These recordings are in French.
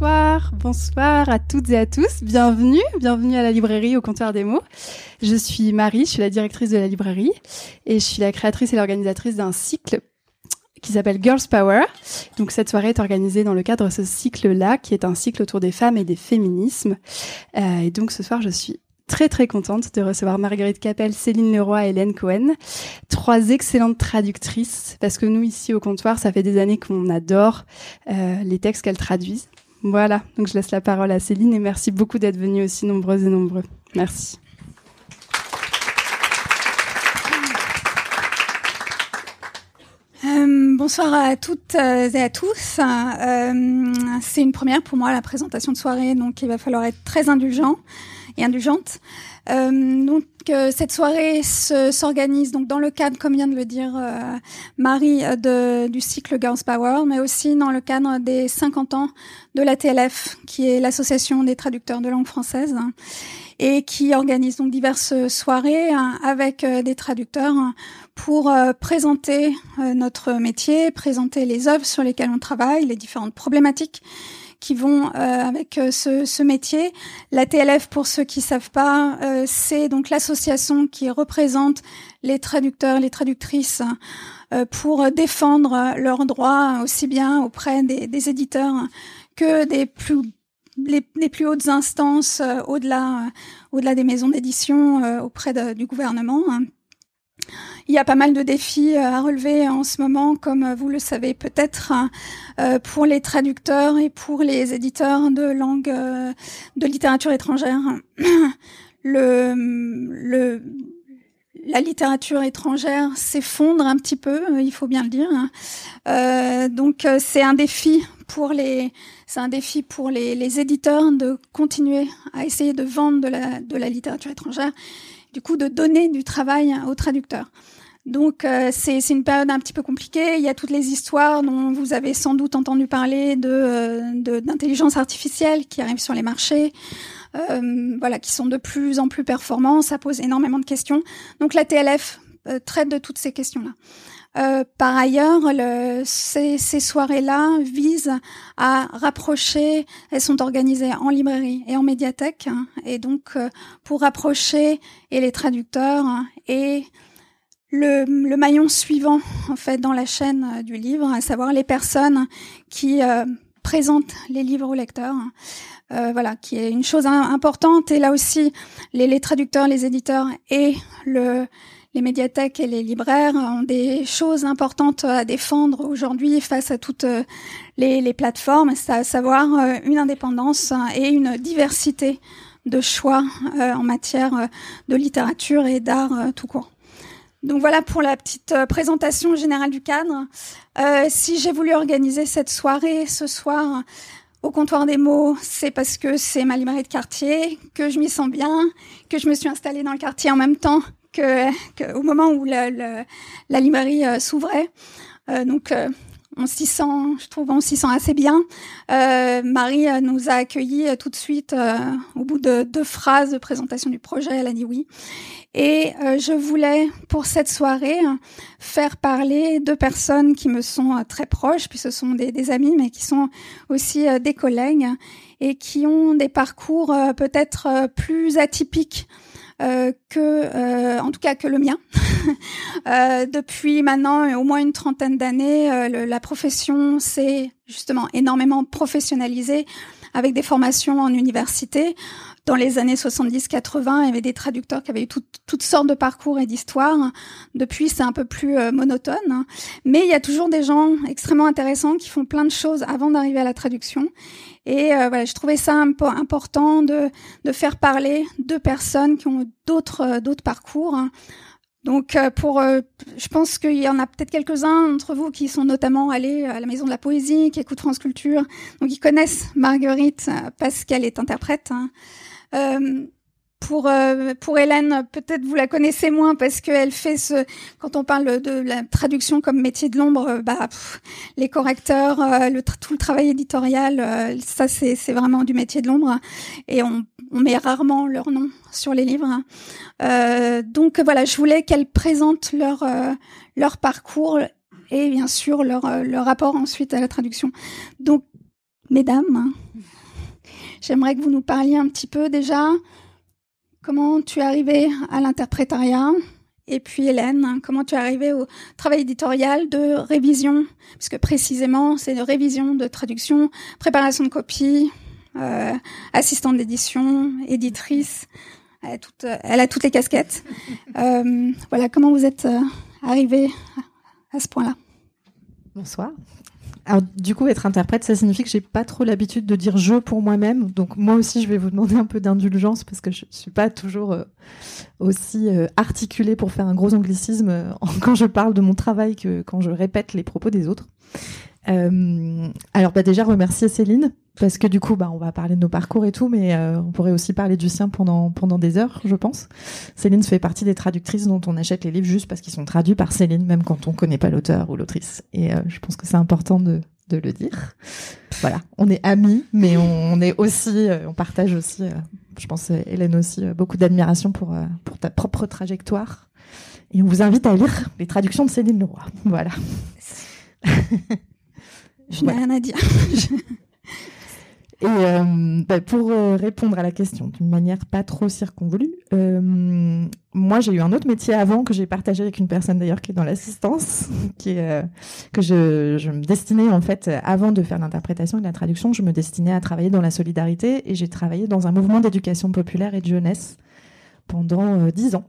Bonsoir, à toutes et à tous. Bienvenue, bienvenue à la librairie au comptoir des mots. Je suis Marie, je suis la directrice de la librairie et je suis la créatrice et l'organisatrice d'un cycle qui s'appelle Girls Power. Donc cette soirée est organisée dans le cadre de ce cycle-là, qui est un cycle autour des femmes et des féminismes. Euh, et donc ce soir, je suis très très contente de recevoir Marguerite Capel, Céline Leroy et Hélène Cohen, trois excellentes traductrices, parce que nous ici au comptoir, ça fait des années qu'on adore euh, les textes qu'elles traduisent. Voilà, donc je laisse la parole à Céline et merci beaucoup d'être venue aussi nombreuses et nombreux. Merci. Euh, bonsoir à toutes euh, et à tous. Euh, c'est une première pour moi la présentation de soirée, donc il va falloir être très indulgent et indulgente. Euh, donc euh, cette soirée s'organise donc dans le cadre, comme vient de le dire euh, Marie, de, du cycle Girls Power, mais aussi dans le cadre des 50 ans de la TLF, qui est l'association des traducteurs de langue française, et qui organise donc diverses soirées hein, avec des traducteurs pour présenter notre métier, présenter les œuvres sur lesquelles on travaille, les différentes problématiques qui vont euh, avec euh, ce, ce, métier. La TLF, pour ceux qui savent pas, euh, c'est donc l'association qui représente les traducteurs, les traductrices pour défendre leurs droits aussi bien auprès des, des éditeurs que des plus les, plus hautes instances au-delà au-delà des maisons d'édition auprès de, du gouvernement. Il y a pas mal de défis euh, à relever en ce moment, comme euh, vous le savez peut-être, hein, euh, pour les traducteurs et pour les éditeurs de langue de littérature étrangère. Le, le, la littérature étrangère s'effondre un petit peu, il faut bien le dire. Donc c'est un défi pour les, c'est un défi pour les, les, éditeurs de continuer à essayer de vendre de la, de la littérature étrangère du coup de donner du travail aux traducteurs. Donc euh, c'est une période un petit peu compliquée. Il y a toutes les histoires dont vous avez sans doute entendu parler de euh, d'intelligence artificielle qui arrive sur les marchés, euh, voilà, qui sont de plus en plus performants. Ça pose énormément de questions. Donc la TLF euh, traite de toutes ces questions-là. Euh, par ailleurs, le, ces, ces soirées-là visent à rapprocher, elles sont organisées en librairie et en médiathèque, hein, et donc euh, pour rapprocher et les traducteurs et le, le, maillon suivant en fait dans la chaîne euh, du livre, à savoir les personnes qui présentent les livres aux lecteurs. Euh, voilà, qui est une chose importante. Et là aussi, les, les traducteurs, les éditeurs et le, les médiathèques et les libraires ont des choses importantes à défendre aujourd'hui face à toutes euh, les, les plateformes, à savoir euh, une indépendance et une diversité de choix euh, en matière de littérature et d'art tout court. Donc voilà pour la petite présentation générale du cadre. Euh, si j'ai voulu organiser cette soirée ce soir au comptoir des mots, c'est parce que c'est ma librairie de quartier, que je m'y sens bien, que je me suis installée dans le quartier en même temps que, au moment où la, librairie euh, s'ouvrait. Euh, donc euh, on s'y sent, je trouve, on s'y sent assez bien. Euh, Marie nous a accueillis tout de suite au bout de deux phrases de présentation du projet. Elle a dit oui. Et je voulais, pour cette soirée, faire parler deux personnes qui me sont très proches, puis ce sont des amis, mais qui sont aussi des collègues et qui ont des parcours peut-être plus atypiques euh, que, euh, en tout cas que le mien. euh, depuis maintenant au moins une trentaine d'années, euh, la profession s'est justement énormément professionnalisée avec des formations en université. Dans les années 70-80, il y avait des traducteurs qui avaient eu toutes sortes de parcours et d'histoires. Depuis, c'est un peu plus euh, monotone. Mais il y a toujours des gens extrêmement intéressants qui font plein de choses avant d'arriver à la traduction. Et euh, voilà, je trouvais ça peu important de, de faire parler de personnes qui ont d'autres euh, d'autres parcours. Donc, euh, pour, euh, je pense qu'il y en a peut-être quelques-uns d'entre vous qui sont notamment allés à la Maison de la Poésie, qui écoutent France Culture, donc ils connaissent Marguerite parce qu'elle est interprète. Hein. Pour pour Hélène, peut-être vous la connaissez moins parce qu'elle fait ce. Quand on parle de la traduction comme métier de l'ombre, bah les correcteurs, le tout le travail éditorial, ça c'est c'est vraiment du métier de l'ombre et on on met rarement leur nom sur les livres. Euh, donc voilà, je voulais qu'elles présentent leur euh, leur parcours et bien sûr leur euh, leur rapport ensuite à la traduction. Donc mesdames, j'aimerais que vous nous parliez un petit peu déjà comment tu es arrivée à l'interprétariat? Et puis Hélène, comment tu es arrivée au travail éditorial de révision, puisque précisément c'est de révision, de traduction, préparation de copies, euh, assistante d'édition, éditrice. Elle a, toutes, elle a toutes les casquettes. Euh, voilà, comment vous êtes euh, arrivée à ce point-là? Bonsoir. Alors, du coup, être interprète, ça signifie que j'ai pas trop l'habitude de dire je pour moi-même. Donc, moi aussi, je vais vous demander un peu d'indulgence parce que je suis pas toujours euh, aussi euh, articulée pour faire un gros anglicisme euh, quand je parle de mon travail que quand je répète les propos des autres. Euh, alors bah déjà remercier Céline parce que du coup bah on va parler de nos parcours et tout mais euh, on pourrait aussi parler du sien pendant pendant des heures je pense. Céline fait partie des traductrices dont on achète les livres juste parce qu'ils sont traduits par Céline même quand on connaît pas l'auteur ou l'autrice et euh, je pense que c'est important de de le dire. Voilà, on est amis mais on, on est aussi on partage aussi je pense Hélène aussi beaucoup d'admiration pour pour ta propre trajectoire et on vous invite à lire les traductions de Céline Leroy. Voilà. Je n'ai rien à dire. Et euh, bah, pour euh, répondre à la question d'une manière pas trop circonvolue, euh, moi j'ai eu un autre métier avant que j'ai partagé avec une personne d'ailleurs qui est dans l'assistance, qui est, euh, que je, je me destinais en fait avant de faire l'interprétation et la traduction, je me destinais à travailler dans la solidarité et j'ai travaillé dans un mouvement d'éducation populaire et de jeunesse pendant dix ans.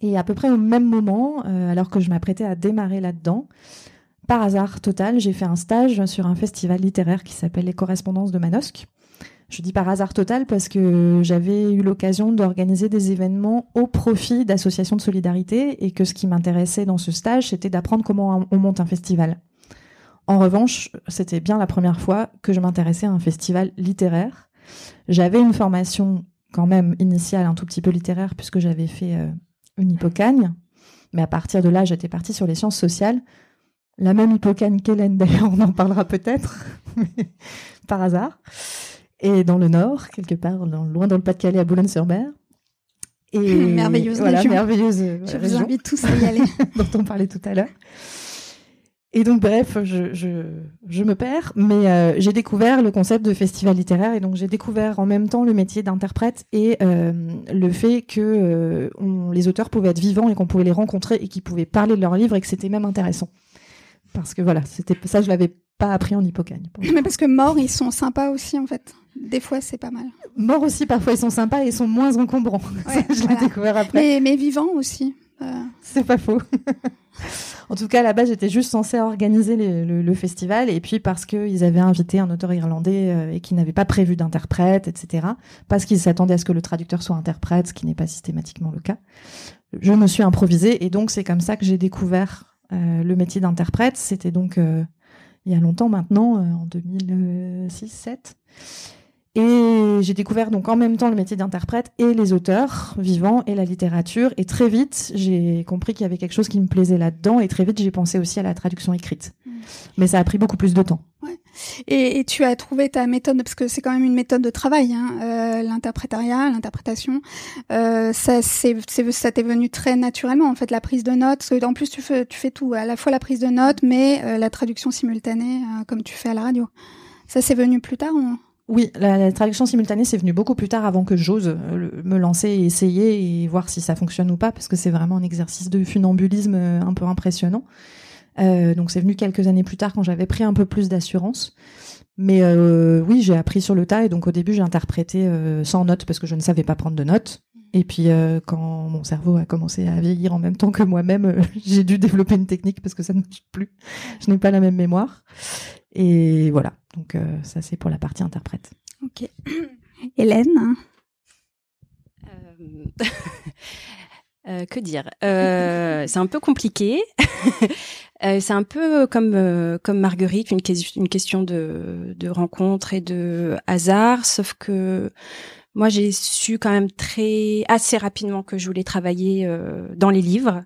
Et à peu près au même moment, alors que je m'apprêtais à démarrer là-dedans, par hasard total, j'ai fait un stage sur un festival littéraire qui s'appelle Les Correspondances de Manosque. Je dis par hasard total parce que j'avais eu l'occasion d'organiser des événements au profit d'associations de solidarité et que ce qui m'intéressait dans ce stage, c'était d'apprendre comment on monte un festival. En revanche, c'était bien la première fois que je m'intéressais à un festival littéraire. J'avais une formation quand même initiale un tout petit peu littéraire puisque j'avais fait euh, une hippocagne, mais à partir de là, j'étais partie sur les sciences sociales la même hippocane qu'Hélène, d'ailleurs, on en parlera peut-être, par hasard. Et dans le nord, quelque part, loin dans le Pas-de-Calais, à Boulogne-sur-Mer. Et merveilleuse voilà, merveilleuse Je vous invite tous à y aller. dont on parlait tout à l'heure. Et donc, bref, je, je, je me perds, mais euh, j'ai découvert le concept de festival littéraire et donc j'ai découvert en même temps le métier d'interprète et euh, le fait que euh, on, les auteurs pouvaient être vivants et qu'on pouvait les rencontrer et qu'ils pouvaient parler de leurs livres et que c'était même intéressant parce que voilà, c'était ça, je l'avais pas appris en hippocagne. Mais parce que morts, ils sont sympas aussi en fait. Des fois, c'est pas mal. Morts aussi, parfois, ils sont sympas et ils sont moins encombrants. je l'ai découvert après. Mais, mais vivants aussi. Euh. C'est pas faux. en tout cas, là-bas, j'étais juste censée organiser le, festival et puis parce qu'ils avaient invité un auteur irlandais euh, et qui n'avait pas prévu d'interprète, etc. Parce qu'ils s'attendaient à ce que le traducteur soit interprète, ce qui n'est pas systématiquement le cas. Je me suis improvisée et donc c'est comme ça que j'ai découvert le métier d'interprète, c'était donc euh, il y a longtemps maintenant, euh, en 2006-7. Et j'ai découvert donc en même temps le métier d'interprète et les auteurs vivants et la littérature. Et très vite, j'ai compris qu'il y avait quelque chose qui me plaisait là-dedans. Et très vite, j'ai pensé aussi à la traduction écrite. Mmh. Mais ça a pris beaucoup plus de temps. Ouais. Et, et, tu as trouvé ta méthode, parce que c'est quand même une méthode de travail, hein, euh, l'interprétariat, l'interprétation. Euh, ça, c'est, ça t'est venu très naturellement, en fait, la prise de notes. En plus, tu fais, tu fais tout, à la fois la prise de notes, mais euh, la traduction simultanée, comme tu fais à la radio. Ça, c'est venu plus tard ou... Oui, la, traduction simultanée, c'est venu beaucoup plus tard avant que j'ose euh, me lancer et essayer et voir si ça fonctionne ou pas, parce que c'est vraiment un exercice de funambulisme euh, un peu impressionnant. Euh, donc c'est venu quelques années plus tard quand j'avais pris un peu plus d'assurance. Mais oui, j'ai appris sur le tas et donc au début j'ai interprété sans notes parce que je ne savais pas prendre de notes. Et puis quand mon cerveau a commencé à vieillir en même temps que moi-même, j'ai dû développer une technique parce que ça ne marche plus. Je n'ai pas la même mémoire. Et voilà, donc ça c'est pour la partie interprète. Ok. Hélène Euh, que dire? Euh, C'est un peu compliqué. Euh, c'est un peu comme euh, comme Marguerite, une, une question de, de rencontre et de hasard, sauf que moi j'ai su quand même très assez rapidement que je voulais travailler euh, dans les livres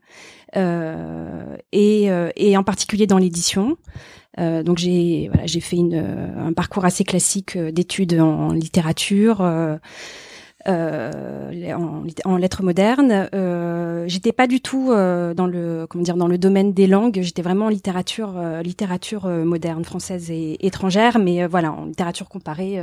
et, et en particulier dans l'édition. donc j'ai voilà j'ai fait une, un parcours assez classique d'études en littérature euh, en, en, lettres modernes. Euh, j'étais pas du tout euh, dans le comment dire dans le domaine des langues. J'étais vraiment en littérature euh, littérature euh, moderne française et étrangère, mais voilà en littérature comparée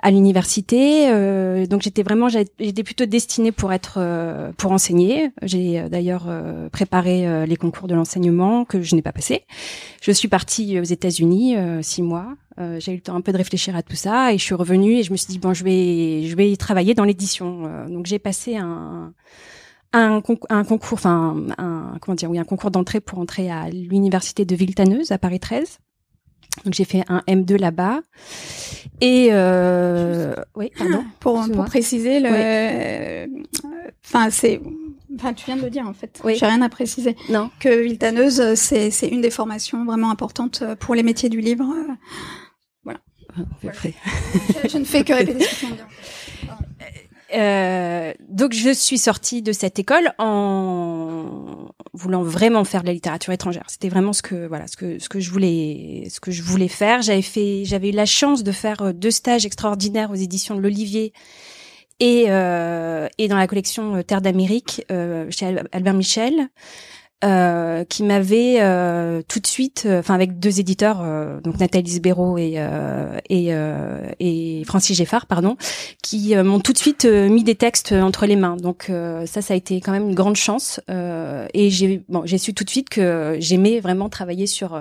à l'université. Euh, donc j'étais vraiment, j'étais plutôt destinée pour être, euh, pour enseigner. J'ai euh, d'ailleurs préparé les concours de l'enseignement que je n'ai pas passé. Je suis partie aux États-Unis six mois. j'ai eu le temps un peu de réfléchir à tout ça et je suis revenue et je me suis dit bon, je vais, je vais y travailler dans l'édition. donc j'ai passé un un, un, concours, enfin un comment dire, oui, un concours d'entrée pour entrer à l'université de Villetaneuse à Paris 13. Donc j'ai fait un M2 là-bas. Et euh, oui, pardon. Pour, pour préciser le, enfin c'est, enfin tu viens de le dire en fait. Oui. J'ai rien à préciser. Non. Que Viltaneuse, c'est c'est une des formations vraiment importantes pour les métiers du livre. Voilà. Ah, voilà. Je, je, ne fais que répéter ce de dire. Euh, donc je suis sortie de cette école en voulant vraiment faire de la littérature étrangère. C'était vraiment ce que voilà ce que ce que je voulais ce que je voulais faire. J'avais fait j'avais eu la chance de faire euh, deux stages extraordinaires aux éditions de l'Olivier et euh, et dans la collection Terre d'Amérique euh, chez Albert Michel. Euh, qui m'avait euh, tout de suite, euh, enfin avec deux éditeurs, euh, donc Nathalie Sbero et et, et Francis Geffard, pardon, qui m'ont tout de suite mis des textes entre les mains. Donc ça, ça a été quand même une grande chance. et j'ai bon, j'ai su tout de suite que j'aimais vraiment travailler sur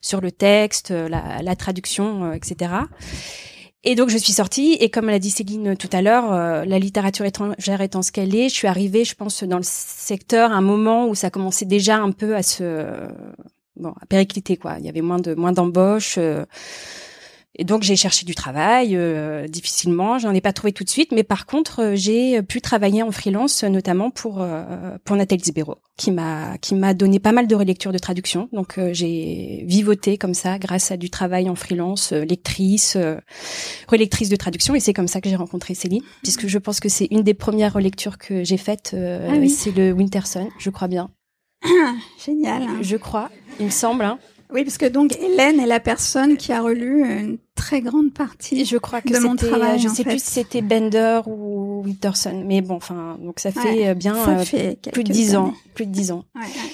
sur le texte, la, la traduction, etc. Et donc je suis sortie et comme l'a dit Céline tout à l'heure, euh, la littérature étrangère étant ce qu'elle est, je suis arrivée, je pense, dans le secteur à un moment où ça commençait déjà un peu à se bon à péricliter quoi. Il y avait moins de moins d'embauches. Euh, et donc j'ai cherché du travail euh, difficilement, j'en ai pas trouvé tout de suite, mais par contre euh, j'ai pu travailler en freelance, notamment pour euh, pour Nathalie Zbero, qui m'a qui m'a donné pas mal de relectures de traduction. Donc euh, j'ai vivoté comme ça grâce à du travail en freelance, lectrice, relectrice de traduction, et c'est comme ça que j'ai rencontré Céline, puisque je pense que c'est une des premières relectures que j'ai faites. Ah oui. C'est le Winterson, je crois bien. Génial. Je crois, il me semble. Hein. Oui, parce que donc Hélène est la personne qui a relu une très grande partie. Je crois que de mon travail. Je sais fait. plus si c'était Bender ou Winterson, mais bon, enfin, donc ça fait ouais, bien ça euh, fait plus de dix ans, plus de dix ans. Ouais, ouais.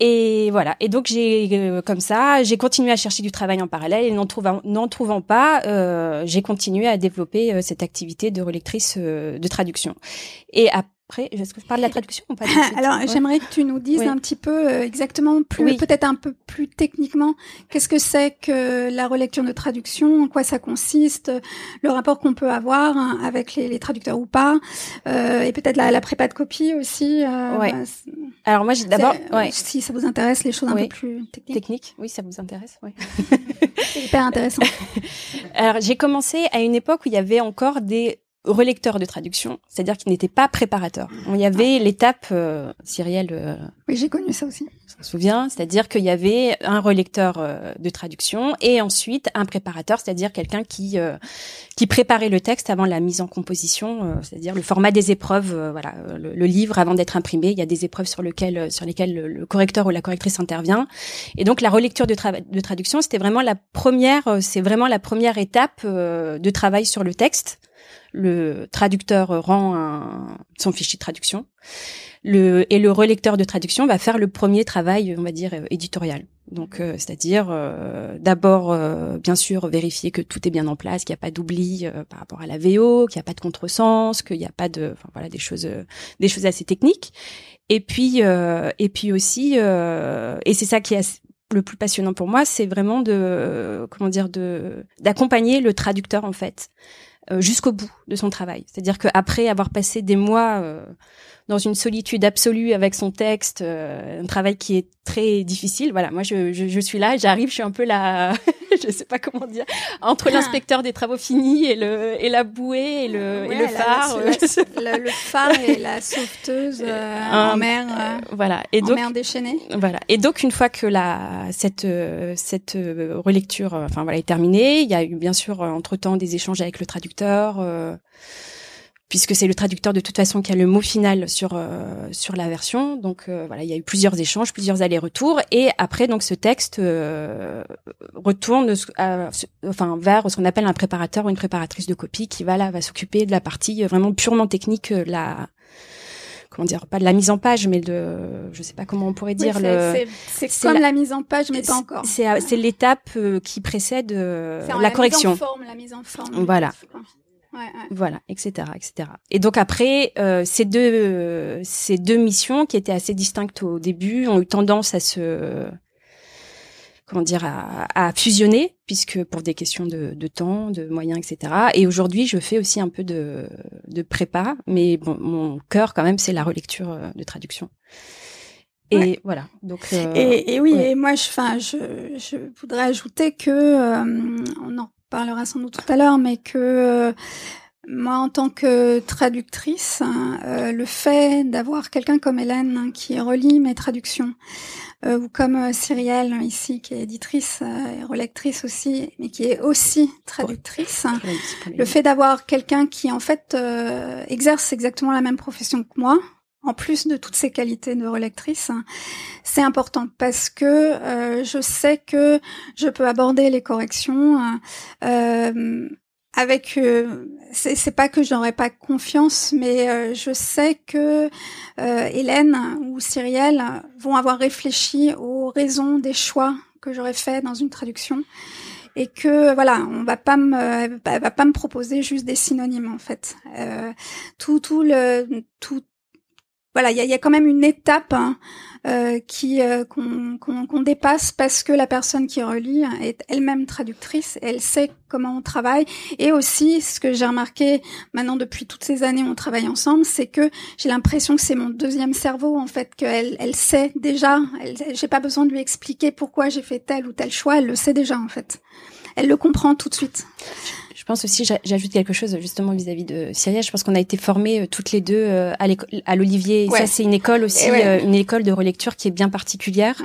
Et voilà. Et donc j'ai euh, comme ça, j'ai continué à chercher du travail en parallèle et n'en trouvant n'en trouvant pas, euh, j'ai continué à développer euh, cette activité de relectrice euh, de traduction. Et à après, est-ce que je parle de la traduction ou pas Alors, ouais. j'aimerais que tu nous dises Oui. un petit peu euh, exactement, plus Oui. peut-être un peu plus techniquement, qu'est-ce que c'est que la relecture de traduction, en quoi ça consiste, le rapport qu'on peut avoir hein, avec les, les traducteurs ou pas, euh, et peut-être la, la prépa de copie aussi. Euh, Ouais. bah, Alors moi, j'ai d'abord, ouais, si ça vous intéresse, les choses un peu plus techniques, technique. Oui, ça vous intéresse. Oui. c'est hyper intéressant. Alors j'ai commencé à une époque où il y avait encore des relecteurs de traduction, c'est-à-dire qu'ils n'étaient pas préparateurs. Il y avait l'étape, euh, Cyrielle euh, Oui, j'ai connu ça aussi. s'en souvient, c'est-à-dire qu'il y avait un relecteur euh, de traduction et ensuite un préparateur, c'est-à-dire quelqu'un qui euh, qui préparait le texte avant la mise en composition, euh, c'est-à-dire le format des épreuves. euh, voilà, le, le livre avant d'être imprimé, il y a des épreuves sur lesquelles sur lesquelles le, le correcteur ou la correctrice intervient. Et donc la relecture de, de traduction, c'était vraiment la première, c'est vraiment la première étape euh, de travail sur le texte. Le traducteur rend un, son fichier de traduction. Le, et le relecteur de traduction va faire le premier travail, on va dire, euh, éditorial. Donc, euh, c'est-à-dire euh, d'abord, euh, bien sûr, vérifier que tout est bien en place, qu'il n'y a pas d'oubli euh, par rapport à la VO, qu'il n'y a pas de contresens, qu'il n'y a pas de, enfin voilà, des choses, euh, des choses assez techniques. Et puis, et puis aussi, et c'est ça qui est le plus passionnant pour moi, c'est vraiment de, comment dire, de d'accompagner le traducteur en fait jusqu'au bout de son travail. C'est-à-dire qu'après avoir passé des mois dans une solitude absolue avec son texte, euh, un travail qui est très difficile. Voilà, moi je, je, je suis là, j'arrive, je suis un peu la, je sais pas comment dire, entre ah. l'inspecteur des travaux finis et le et la bouée et le, et le phare. le, phare et la sauveteuse euh, en mer. Euh, voilà. Et en donc, mer déchaînée. Voilà. Et donc une fois que la cette cette relecture, enfin voilà, est terminée, il y a eu bien sûr entre temps des échanges avec le traducteur puisque c'est le traducteur de toute façon qui a le mot final sur euh, la version. Donc euh, voilà, il y a eu plusieurs échanges, plusieurs allers-retours, et après ce texte euh, retourne enfin vers ce qu'on appelle un préparateur ou une préparatrice de copie qui va là va s'occuper de la partie vraiment purement technique, comment dire pas de la mise en page mais de je sais pas comment on pourrait dire le c'est comme la, mise en page mais pas encore c'est l'étape qui précède la, la correction mise en forme, la mise en forme voilà voilà, etc., etc. Et donc après, euh, ces deux ces deux missions qui étaient assez distinctes au début ont eu tendance à se comment dire à, à fusionner puisque pour des questions de, de temps, de moyens, etc. Et aujourd'hui, je fais aussi un peu de de prépa, mais bon, mon cœur quand même, c'est la relecture euh, de traduction. Et voilà. Donc. Euh, et, et, oui, et moi, je, enfin, je, je voudrais ajouter que euh, on en parlera sans doute tout à l'heure, mais que euh, moi, en tant que traductrice, hein, euh, le fait d'avoir quelqu'un comme Hélène hein, qui relit mes traductions, euh, ou comme Cyrielle ici, qui est éditrice et relectrice aussi, mais qui est aussi traductrice, hein, le fait d'avoir quelqu'un qui en fait exerce exactement la même profession que moi, en plus de toutes ces qualités de relectrice, c'est important parce que euh, je sais que je peux aborder les corrections euh, avec. Euh, c'est pas que j'aurais pas confiance, mais euh, je sais que euh, Hélène ou Cyrielle vont avoir réfléchi aux raisons des choix que j'aurais fait dans une traduction et que voilà, on va pas me va pas me proposer juste des synonymes en fait. Euh, tout tout le tout voilà, il y a, y a, quand même une étape hein, euh, qui euh, qu'on dépasse parce que la personne qui relit est elle-même traductrice, elle sait comment on travaille. Et aussi ce que j'ai remarqué maintenant depuis toutes ces années où on travaille ensemble, c'est que j'ai l'impression que c'est mon deuxième cerveau en fait qu'elle elle sait déjà, j'ai pas besoin de lui expliquer pourquoi j'ai fait tel ou tel choix, elle le sait déjà en fait, elle le comprend tout de suite. Je pense aussi, j'ajoute quelque chose justement vis-à-vis de Syria. Je pense qu'on a été formés euh, toutes les deux euh, à l'Olivier. Ça, c'est une école aussi, euh, une école de relecture qui est bien particulière.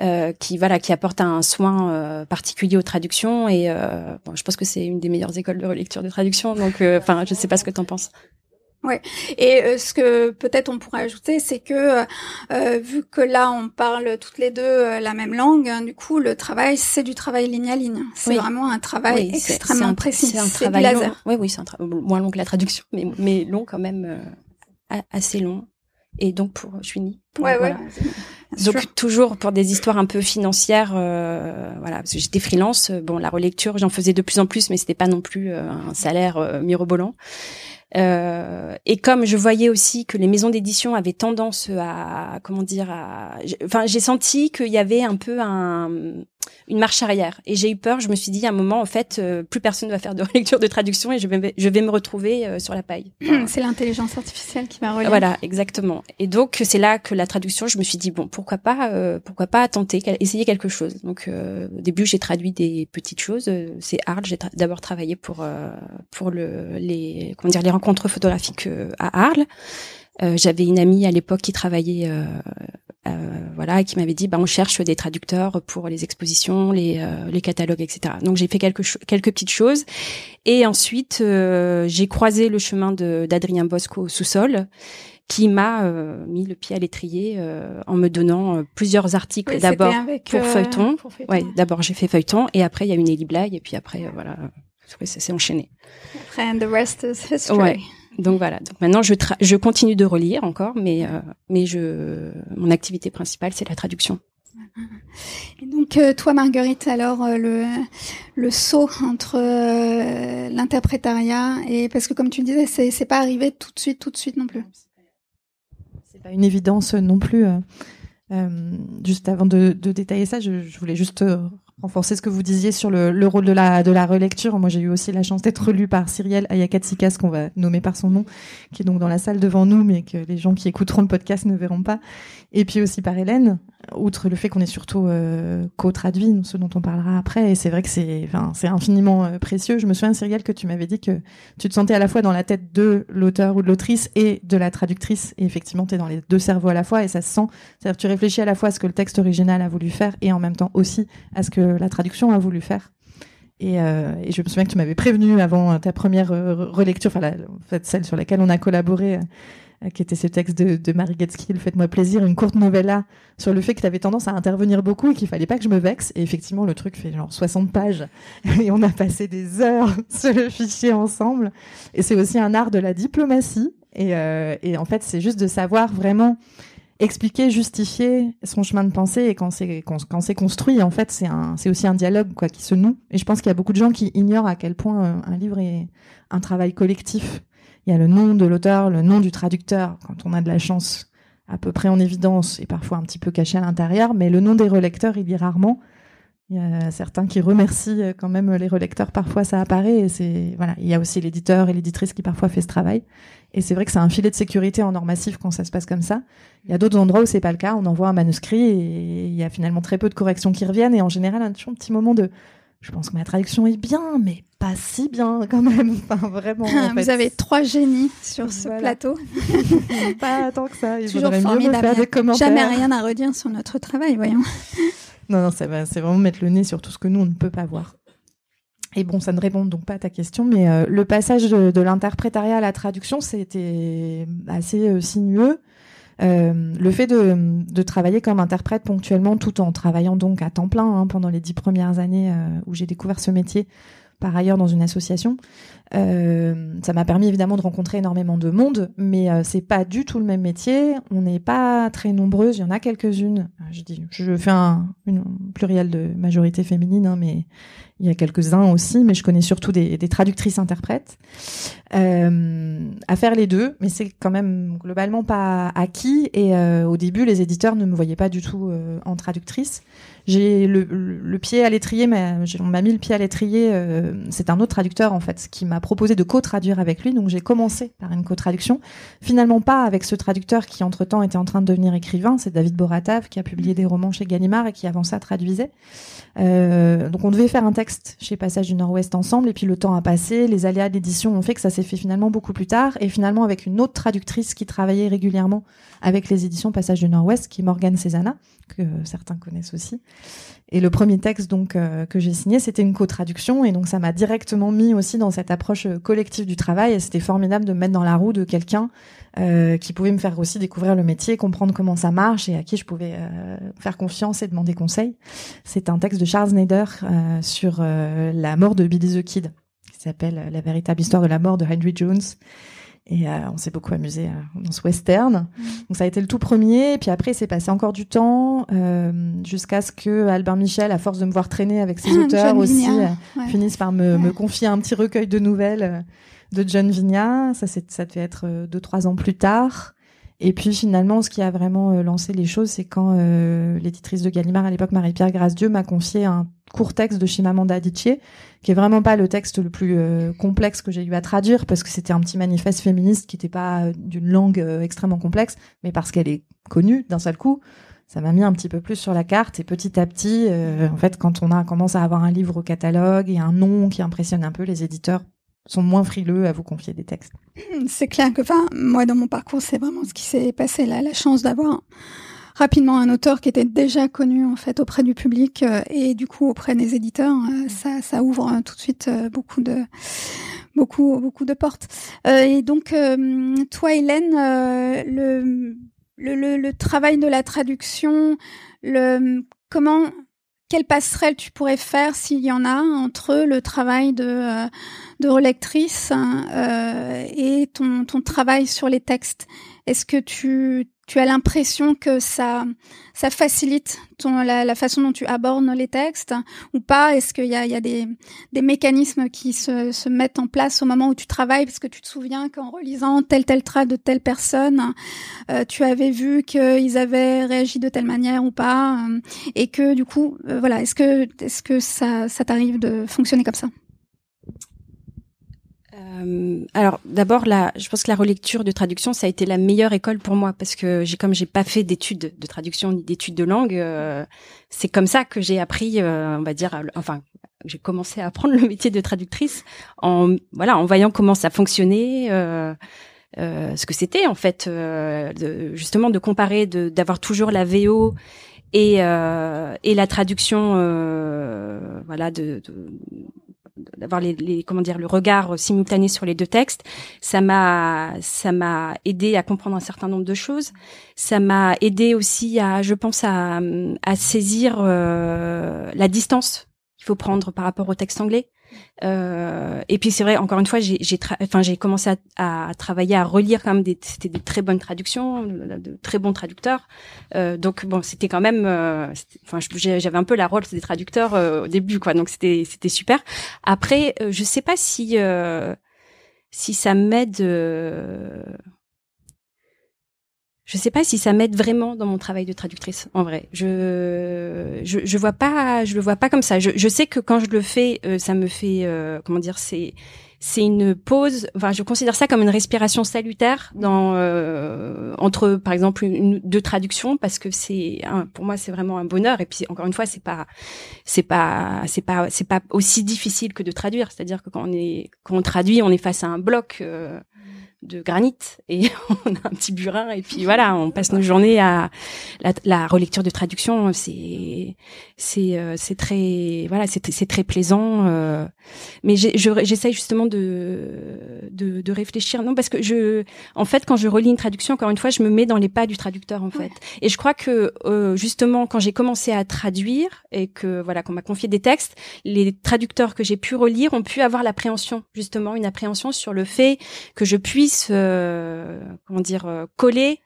Euh, qui voilà qui apporte un soin particulier aux traductions et bon, je pense que c'est une des meilleures écoles de relecture de traduction donc enfin je sais pas ce que tu en penses Ouais. Et euh, ce que peut-être on pourrait ajouter, c'est que euh, vu que là on parle toutes les deux euh, la même langue, hein, du coup le travail c'est du travail ligne à ligne. C'est vraiment un travail extrêmement précis. C'est un travail laser. Oui, oui, c'est un travail moins long que la traduction, mais mais long quand même, assez long. Et donc pour je finis. Ouais, ouais. Donc toujours pour des histoires un peu financières, voilà, parce que j'étais freelance. Bon, la relecture, j'en faisais de plus en plus, mais c'était pas non plus un salaire mirobolant. Euh, et comme je voyais aussi que les maisons d'édition avaient tendance à, comment dire, à, enfin, j'ai senti qu'il y avait un peu un, une marche arrière. Et j'ai eu peur. Je me suis dit à un moment, en fait, euh, plus personne ne va faire de lecture de traduction et je vais, je vais me retrouver euh, sur la paille. c'est l'intelligence artificielle qui va relire. Voilà, exactement. Et donc c'est là que la traduction, je me suis dit bon, pourquoi pas, pourquoi pas tenter, essayer quelque chose. Donc au début, j'ai traduit des petites choses. c'est hard. J'ai d'abord travaillé pour pour le les comment dire les rencontres photographiques euh, à Arles. Euh, j'avais une amie à l'époque qui travaillait euh, voilà qui m'avait dit bah on cherche des traducteurs pour les expositions les les catalogues etc donc j'ai fait quelques quelques petites choses et ensuite j'ai croisé le chemin de d'Adrien Bosco au sous-sol qui m'a mis le pied à l'étrier en me donnant plusieurs articles d'abord pour, feuilleton. Ouais, d'abord j'ai fait feuilleton et après il y a une Ellie Blague et puis après voilà ça s'est enchaîné. Après, the rest is history. Donc voilà. Donc maintenant, je, je continue de relire encore, mais euh, mais je mon activité principale, c'est la traduction. Et donc euh, toi, Marguerite, alors euh, le le saut entre l'interprétariat et parce que comme tu disais, c'est c'est pas arrivé tout de suite, tout de suite non plus. C'est pas une évidence non plus. juste avant de, de détailler ça, je, je, voulais juste renforcer ce que vous disiez sur le, le, rôle de la, de la relecture. Moi, j'ai eu aussi la chance d'être relue par Cyrielle Ayakatsikas, qu'on va nommer par son nom, qui est donc dans la salle devant nous, mais que les gens qui écouteront le podcast ne verront pas. Et puis aussi par Hélène, outre le fait qu'on est surtout euh, co-traduit, ce dont on parlera après. Et c'est vrai que c'est, infiniment euh, précieux. Je me souviens, Cyrielle, que tu m'avais dit que tu te sentais à la fois dans la tête de l'auteur ou de l'autrice et de la traductrice. Et effectivement, tu es dans les deux cerveaux à la fois et ça se sent. C'est-à-dire tu réfléchis à la fois à ce que le texte original a voulu faire et en même temps aussi à ce que la traduction a voulu faire. Et, euh, je me souviens que tu m'avais prévenu avant ta première euh, relecture, enfin en fait celle sur laquelle on a collaboré, qui était ce texte de, de Marie Getsky, le Faites-moi plaisir, une courte novella sur le fait que tu avais tendance à intervenir beaucoup et qu'il fallait pas que je me vexe. Et effectivement, le truc fait genre 60 pages et on a passé des heures sur le fichier ensemble. Et c'est aussi un art de la diplomatie. Et, euh, et en fait, c'est juste de savoir vraiment expliquer, justifier son chemin de pensée et quand c'est quand, c'est construit, en fait, c'est un c'est aussi un dialogue quoi qui se noue. Et je pense qu'il y a beaucoup de gens qui ignorent à quel point euh, un livre est un travail collectif. Il y a le nom de l'auteur, le nom du traducteur, quand on a de la chance, à peu près en évidence et parfois un petit peu caché à l'intérieur, mais le nom des relecteurs, il y est rarement. Il y a certains qui remercient euh, quand même les relecteurs. Parfois, ça apparaît. Et c'est voilà. Il y a aussi l'éditeur et l'éditrice qui parfois fait ce travail. Et c'est vrai que c'est un filet de sécurité en normatif quand ça se passe comme ça. Il y a d'autres endroits où c'est pas le cas. On envoie un manuscrit et il y a finalement très peu de corrections qui reviennent. Et en général, un petit moment de je pense que ma traduction est bien, mais pas si bien quand même. Enfin, vraiment. En Vous avez trois génies sur ce plateau. pas tant que ça. Il Toujours faudrait mieux me faire des commentaires. Jamais rien à redire sur notre travail, voyons. Non, non, c'est vraiment mettre le nez sur tout ce que nous, on ne peut pas voir. Et bon, ça ne répond donc pas à ta question, mais euh, le passage de, de l'interprétariat à la traduction, c'était assez euh, sinueux. Euh, le fait de, de, travailler comme interprète ponctuellement, tout en travaillant donc à temps plein hein, pendant les dix premières années euh, où j'ai découvert ce métier, par ailleurs dans une association, euh, ça m'a permis évidemment de rencontrer énormément de monde, mais euh, c'est pas du tout le même métier. On n'est pas très nombreuses. Il y en a quelques-unes. Euh, je dis, je fais un une pluriel de majorité féminine, hein, mais il y a quelques-uns aussi. Mais je connais surtout des, des traductrices interprètes euh, à faire les deux, mais c'est quand même globalement pas acquis. Et euh, au début, les éditeurs ne me voyaient pas du tout euh, en traductrice. J'ai le, le, le, pied à l'étrier, mais on m'a mis le pied à l'étrier. c'est un autre traducteur en fait qui m'a proposé de co-traduire avec lui. Donc j'ai commencé par une co-traduction. Finalement pas avec ce traducteur qui entre-temps était en train de devenir écrivain. C'est David Boratav qui a publié des romans chez Gallimard et qui avant ça traduisait. Euh, donc on devait faire un texte chez Passage du Nord-Ouest ensemble et puis le temps a passé, les aléas d'édition ont fait que ça s'est fait finalement beaucoup plus tard et finalement avec une autre traductrice qui travaillait régulièrement avec les éditions Passage du Nord-Ouest qui est Morgane Cézanna que certains connaissent aussi. Et le premier texte donc euh, que j'ai signé, c'était une co-traduction et donc ça m'a directement mis aussi dans cette approche collective du travail et c'était formidable de me mettre dans la roue de quelqu'un euh, qui pouvait me faire aussi découvrir le métier, comprendre comment ça marche et à qui je pouvais euh, faire confiance et demander conseil. C'est un texte de Charles Nader sur la mort de Billy the Kid qui s'appelle La véritable histoire de la mort de Henry Jones et euh, on s'est beaucoup amusé euh, dans ce western. Mm. Donc ça a été le tout premier. Et puis après, c'est passé encore du temps euh, jusqu'à ce que Albert Michel, à force de me voir traîner avec ses auteurs aussi, ouais. finisse par me, ouais. me, confier un petit recueil de nouvelles de John Vigna. Ça, ça devait être deux, trois ans plus tard. Et puis finalement, ce qui a vraiment lancé les choses, c'est quand euh, l'éditrice de Gallimard à l'époque, Marie-Pierre Grâce-Dieu, m'a confié un court texte de Chimamanda Adichie, qui est vraiment pas le texte le plus euh, complexe que j'ai eu à traduire, parce que c'était un petit manifeste féministe qui n'était pas d'une langue euh, extrêmement complexe, mais parce qu'elle est connue d'un seul coup. Ça m'a mis un petit peu plus sur la carte et petit à petit, euh, en fait, quand on a commence à avoir un livre au catalogue et un nom qui impressionne un peu, les éditeurs sont moins frileux à vous confier des textes. C'est clair que, enfin, moi dans mon parcours, c'est vraiment ce qui s'est passé là, la chance d'avoir rapidement un auteur qui était déjà connu en fait auprès du public euh, et du coup auprès des éditeurs, euh, ça, ça ouvre euh, tout de suite beaucoup de beaucoup beaucoup de portes. et donc toi, Hélène, le, le, le, le travail de la traduction, le comment quelle passerelle tu pourrais faire s'il y en a entre le travail de, de relectrice euh, et ton, ton travail sur les textes? Est-ce que tu tu as l'impression que ça, ça facilite ton, la, la, façon dont tu abordes les textes ou pas? Est-ce qu'il y a, il y a des, des mécanismes qui se, se mettent en place au moment où tu travailles? Parce que tu te souviens qu'en relisant tel tel trait de telle personne, euh, tu avais vu qu'ils avaient réagi de telle manière ou pas, euh, et que du coup, euh, voilà, est-ce que est-ce que ça, ça t'arrive de fonctionner comme ça? Euh, alors d'abord je pense que la relecture de traduction ça a été la meilleure école pour moi parce que j'ai comme j'ai pas fait d'études de traduction ni d'études de langue, euh, c'est comme ça que j'ai appris, euh, on va dire, enfin j'ai commencé à apprendre le métier de traductrice en voilà en voyant comment ça fonctionnait. Euh, euh ce que c'était en fait de, justement de comparer d'avoir toujours la VO et et la traduction voilà de, de d'avoir les, les, comment dire le regard simultané sur les deux textes. Ça m'a ça m'a aidé à comprendre un certain nombre de choses. Ça m'a aidé aussi à je pense à, à saisir euh, la distance qu'il faut prendre par rapport au texte anglais euh, et puis c'est vrai, encore une fois, j'ai, enfin, j'ai commencé à, à, travailler, à relire quand même des, c'était des très bonnes traductions, de, très bons traducteurs. Euh, donc bon, c'était quand même, euh, enfin, j'avais un peu la rôle des traducteurs euh, au début, quoi. Donc c'était, c'était super. Après, euh, je sais pas si si ça m'aide je sais pas si ça m'aide vraiment dans mon travail de traductrice en vrai. Je je, je vois pas je le vois pas comme ça. Je, je sais que quand je le fais euh, ça me fait euh, comment dire c'est c'est une pause enfin je considère ça comme une respiration salutaire dans euh, entre par exemple une, deux traductions parce que c'est pour moi c'est vraiment un bonheur et puis encore une fois c'est pas c'est pas c'est pas c'est pas aussi difficile que de traduire, c'est-à-dire que quand on est quand on traduit, on est face à un bloc de granit et on a un petit burin et puis voilà on passe nos journées à la, la relecture de traduction c'est c'est euh, c'est très voilà c'est c'est très plaisant euh, mais j'essaye justement de, de, de réfléchir. Non parce que je en fait quand je relis une traduction encore une fois je me mets dans les pas du traducteur en fait. Et je crois que euh, justement quand j'ai commencé à traduire et que voilà qu'on m'a confié des textes les traducteurs que j'ai pu relire ont pu avoir l'appréhension justement une appréhension sur le fait que je puisse euh, comment dire euh, coller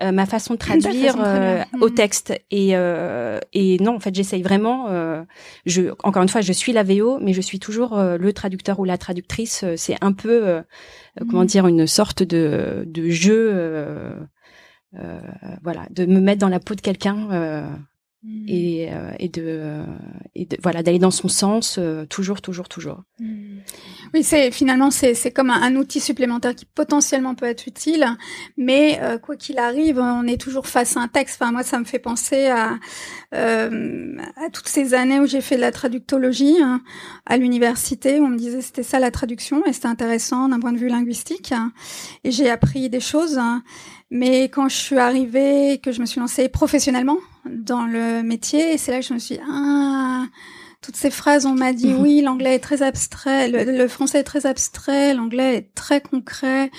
euh, ma façon de traduire au hmm. texte et et non en fait j'essaye vraiment je encore une fois je suis la VO mais je suis toujours le traducteur ou la traductrice c'est un peu comment hmm. dire une sorte de de jeu voilà de me mettre dans la peau de quelqu'un Mm. et, euh, et de euh, et de voilà d'aller dans son sens euh, toujours toujours toujours mm. oui c'est finalement c'est c'est comme un, outil supplémentaire qui potentiellement peut être utile mais quoi qu'il arrive on est toujours face à un texte enfin moi ça me fait penser à à toutes ces années où j'ai fait de la traductologie hein, à l'université on me disait c'était ça la traduction et c'était intéressant d'un point de vue linguistique et j'ai appris des choses mais quand je suis arrivée, que je me suis lancée professionnellement dans le métier, c'est là que je me suis dit, ah, toutes ces phrases, on m'a dit oui, l'anglais est très abstrait, le, français est très abstrait, l'anglais est très concret,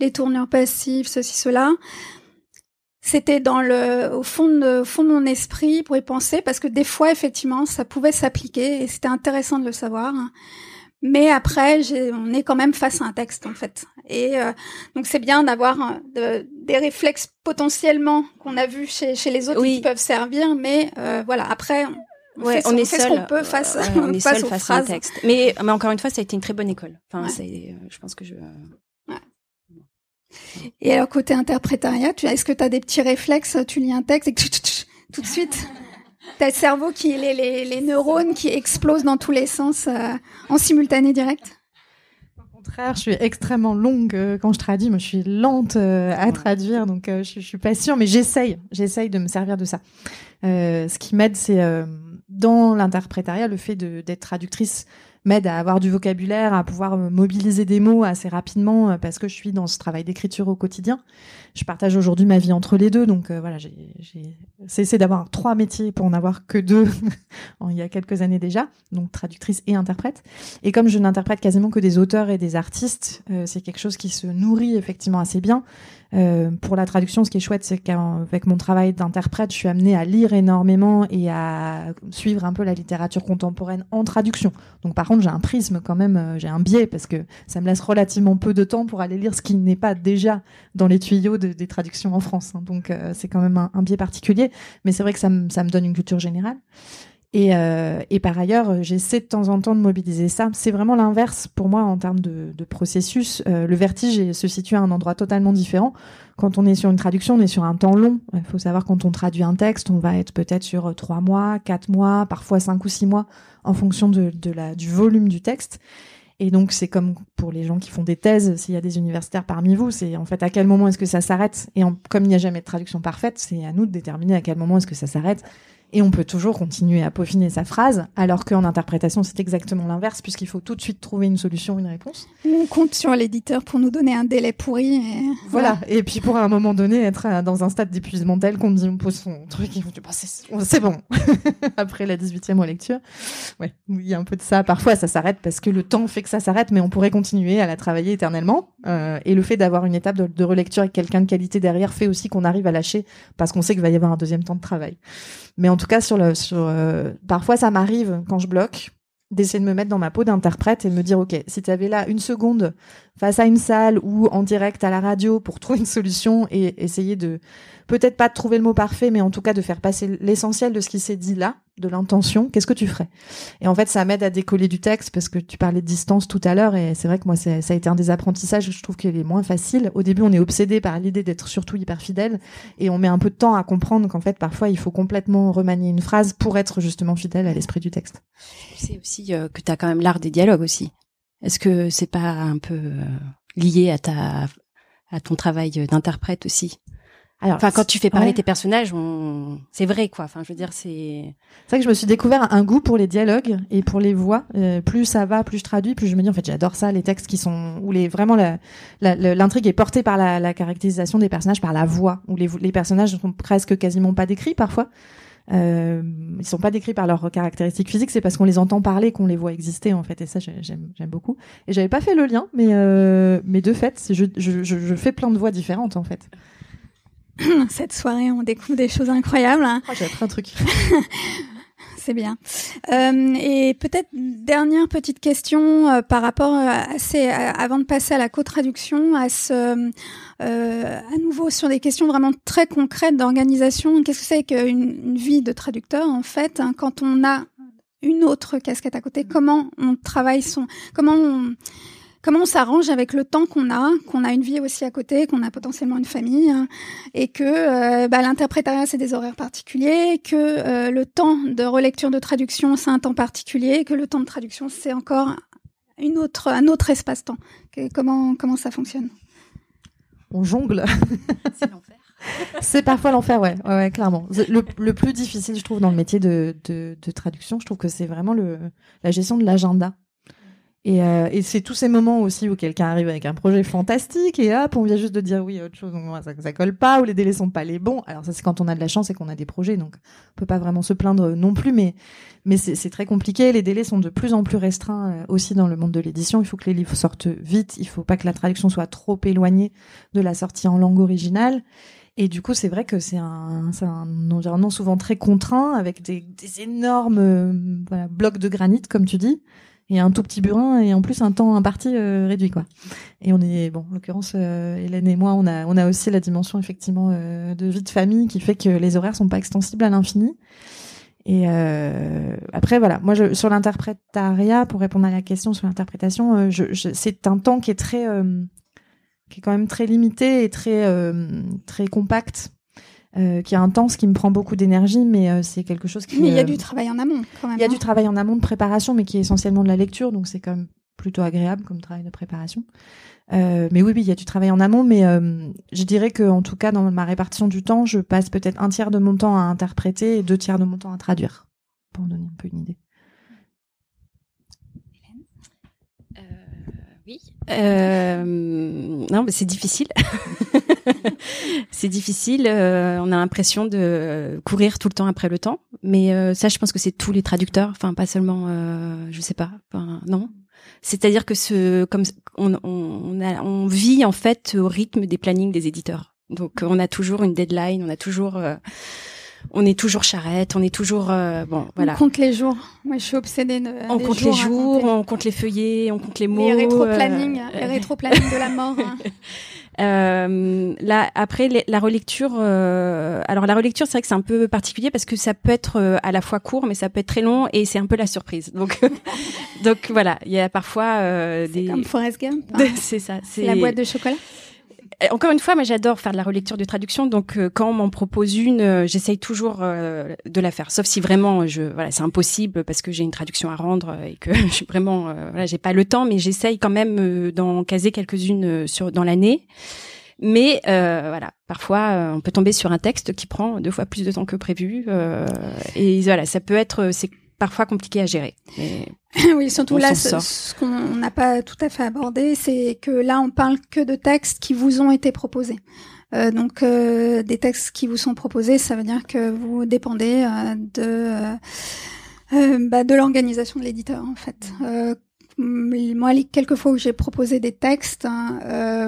les tournures passives, ceci, cela. C'était dans le, au fond de, au fond de mon esprit pour y penser parce que des fois, effectivement, ça pouvait s'appliquer et c'était intéressant de le savoir. Mais après, on est quand même face à un texte en fait. Et euh, donc c'est bien d'avoir euh, des réflexes potentiellement qu'on a vus chez, chez les autres qui peuvent servir, mais euh, voilà. Après, on, ouais, fait, on, est fait seul, ce qu'on peut face, on est face seul face à un texte. Mais, mais encore une fois, ça a été une très bonne école. Enfin, je pense que je. Et alors côté interprétariat, est-ce que tu as des petits réflexes Tu lis un texte et tout de suite T'as le cerveau qui, les, les, les, neurones qui explosent dans tous les sens euh, en simultané direct? Contraire, je suis extrêmement longue euh, quand je traduis. Moi, je suis lente euh, à traduire, donc je, je, suis pas sûre, mais j'essaye, j'essaye de me servir de ça. ce qui m'aide, c'est dans l'interprétariat, le fait d'être traductrice m'aide à avoir du vocabulaire, à pouvoir mobiliser des mots assez rapidement parce que je suis dans ce travail d'écriture au quotidien je partage aujourd'hui ma vie entre les deux, donc euh, voilà, j'ai cessé d'avoir trois métiers pour en avoir que deux il y a quelques années déjà, donc traductrice et interprète. Et comme je n'interprète quasiment que des auteurs et des artistes, euh, c'est quelque chose qui se nourrit effectivement assez bien. Euh, pour la traduction, ce qui est chouette, c'est qu'avec mon travail d'interprète, je suis amenée à lire énormément et à suivre un peu la littérature contemporaine en traduction. Donc par contre, j'ai un prisme quand même, euh, j'ai un biais parce que ça me laisse relativement peu de temps pour aller lire ce qui n'est pas déjà dans les tuyaux des traductions en France. Hein. Donc euh, c'est quand même un, biais particulier, mais c'est vrai que ça me donne une culture générale. Et, euh, et, par ailleurs, j'essaie de temps en temps de mobiliser ça. C'est vraiment l'inverse pour moi en termes de, de processus. Euh, le vertige se situe à un endroit totalement différent. Quand on est sur une traduction, on est sur un temps long. Il faut savoir quand on traduit un texte, on va être peut-être sur euh, trois mois, quatre mois, parfois cinq ou six mois, en fonction de, de la, du volume du texte. Et donc c'est comme pour les gens qui font des thèses, s'il y a des universitaires parmi vous, c'est en fait à quel moment est-ce que ça s'arrête? Et comme il n'y a jamais de traduction parfaite, c'est à nous de déterminer à quel moment est-ce que ça s'arrête et on peut toujours continuer à peaufiner sa phrase, alors qu'en interprétation, c'est exactement l'inverse, puisqu'il faut tout de suite trouver une solution, une réponse. On compte sur l'éditeur pour nous donner un délai pourri. Et... Voilà. Et puis pour à un moment donné, être dans un stade d'épuisement tel qu'on dit, on pose son truc, et on dit, bah, c'est bon. Après la 18e lecture. Ouais. Il y a un peu de ça. Parfois, ça s'arrête parce que le temps fait que ça s'arrête, mais on pourrait continuer à la travailler éternellement. Euh, et le fait d'avoir une étape de, de relecture avec quelqu'un de qualité derrière fait aussi qu'on arrive à lâcher parce qu'on sait qu'il va y avoir un deuxième temps de travail. Mais en tout cas, sur le, euh, parfois ça m'arrive quand je bloque d'essayer de me mettre dans ma peau d'interprète et de me dire ok si tu avais là une seconde face à une salle ou en direct à la radio pour trouver une solution et essayer de peut-être pas de trouver le mot parfait mais en tout cas de faire passer l'essentiel de ce qui s'est dit là de l'intention qu'est-ce que tu ferais? Et en fait ça m'aide à décoller du texte parce que tu parlais de distance tout à l'heure et c'est vrai que moi ça a été un des apprentissages je trouve qu'il est moins facile. Au début on est obsédé par l'idée d'être surtout hyper fidèle et on met un peu de temps à comprendre qu'en fait parfois il faut complètement remanier une phrase pour être justement fidèle à l'esprit du texte. C'est aussi euh, que tu as quand même l'art des dialogues aussi. Est-ce que c'est pas un peu euh, lié à ta à ton travail d'interprète aussi? Alors, enfin, quand tu fais parler tes personnages, on... c'est vrai, quoi. Enfin, je veux dire, c'est. C'est vrai que je me suis découvert un goût pour les dialogues et pour les voix. Euh, plus ça va, plus je traduis, plus je me dis en fait, j'adore ça, les textes qui sont où les vraiment l'intrigue est portée par la, la, caractérisation des personnages, par la voix, où les, les personnages sont presque quasiment pas décrits parfois. Euh, ils sont pas décrits par leurs caractéristiques physiques, c'est parce qu'on les entend parler qu'on les voit exister en fait. Et ça, j'aime j'aime beaucoup. Et j'avais pas fait le lien, mais euh, mais de fait, je, je, je, je fais plein de voix différentes en fait. Cette soirée, on découvre des choses incroyables. Hein. Oh, J'ai appris un truc. C'est bien. Euh, et peut-être dernière petite question euh, par rapport à ces, avant de passer à la co-traduction, à ce, euh, à nouveau sur des questions vraiment très concrètes d'organisation. Qu'est-ce que c'est qu'une vie de traducteur en fait hein, quand on a une autre casquette à côté Comment on travaille son, comment on, comment on s'arrange avec le temps qu'on a, qu'on a une vie aussi à côté, qu'on a potentiellement une famille, hein, et que euh, bah, l'interprétariat c'est des horaires particuliers, que euh, le temps de relecture de traduction c'est un temps particulier, que le temps de traduction c'est encore une autre, un autre espace-temps. Comment comment ça fonctionne? On jongle. c'est l'enfer. C'est parfois l'enfer, ouais, ouais, clairement. Le, le, plus difficile, je trouve, dans le métier de, de, de traduction, je trouve que c'est vraiment le, la gestion de l'agenda. Et, euh, et c'est tous ces moments aussi où quelqu'un arrive avec un projet fantastique et hop, on vient juste de dire oui, autre chose, ça, ça colle pas, ou les délais sont pas les bons. Alors ça, c'est quand on a de la chance et qu'on a des projets, donc on peut pas vraiment se plaindre non plus, mais mais c'est très compliqué. Les délais sont de plus en plus restreints euh, aussi dans le monde de l'édition. Il faut que les livres sortent vite. Il faut pas que la traduction soit trop éloignée de la sortie en langue originale. Et du coup, c'est vrai que c'est un, un environnement souvent très contraint avec des, des énormes euh, voilà, blocs de granit, comme tu dis et un tout petit burin et en plus un temps imparti euh, réduit quoi. Et on est bon, en l'occurrence euh, Hélène et moi, on a on a aussi la dimension effectivement euh, de vie de famille qui fait que les horaires sont pas extensibles à l'infini. Et après voilà, moi je, sur l'interprétariat pour répondre à la question sur l'interprétation, c'est un temps qui est très qui est quand même très limité et très très compact euh, qui est intense, qui me prend beaucoup d'énergie, mais euh, c'est quelque chose qui. Mais il y a du travail en amont, quand même. Il y a du hein. travail en amont de préparation, mais qui est essentiellement de la lecture, donc c'est quand même plutôt agréable comme travail de préparation. Euh, mais oui, oui, il y a du travail en amont, mais euh, je dirais que en tout cas dans ma répartition du temps, je passe peut-être un tiers de mon temps à interpréter et deux tiers de mon temps à traduire, pour donner un peu une idée. Oui. Euh, non, mais c'est difficile. c'est difficile. Euh, on a l'impression de courir tout le temps après le temps. Mais euh, ça, je pense que c'est tous les traducteurs. Enfin, pas seulement. Euh, je sais pas. Enfin, non. C'est-à-dire que ce, comme on, on, a, on vit en fait au rythme des plannings des éditeurs. Donc, on a toujours une deadline. On a toujours on est toujours charrette, on est toujours bon voilà. On compte les jours. Moi, je suis obsédée de. On compte les jours, on compte les feuillets, on compte les mots. Les rétro-planning, les rétro-planning de la mort. Hein. Euh, là, après la relecture, euh, alors la relecture, c'est vrai que c'est un peu particulier parce que ça peut être euh, à la fois court, mais ça peut être très long et c'est un peu la surprise. Donc, donc voilà, il y a parfois euh, des. Comme Forrest Gump. Hein. c'est ça. C'est la boîte de chocolat. Encore une fois, moi j'adore faire de la relecture de traduction, donc euh, quand on m'en propose une, euh, j'essaye toujours euh, de la faire, sauf si vraiment je voilà c'est impossible parce que j'ai une traduction à rendre et que je suis vraiment voilà j'ai pas le temps, mais j'essaye quand même d'en caser quelques-unes sur dans l'année. Mais voilà, parfois on peut tomber sur un texte qui prend deux fois plus de temps que prévu, et voilà ça peut être c'est parfois compliqué à gérer. oui, surtout là, ce, qu'on n'a pas tout à fait abordé, c'est que là, on parle que de textes qui vous ont été proposés. Euh, donc, euh, des textes qui vous sont proposés, ça veut dire que vous dépendez euh, de bah, de l'organisation de l'éditeur, en fait. Moi, les quelques fois où j'ai proposé des textes, hein,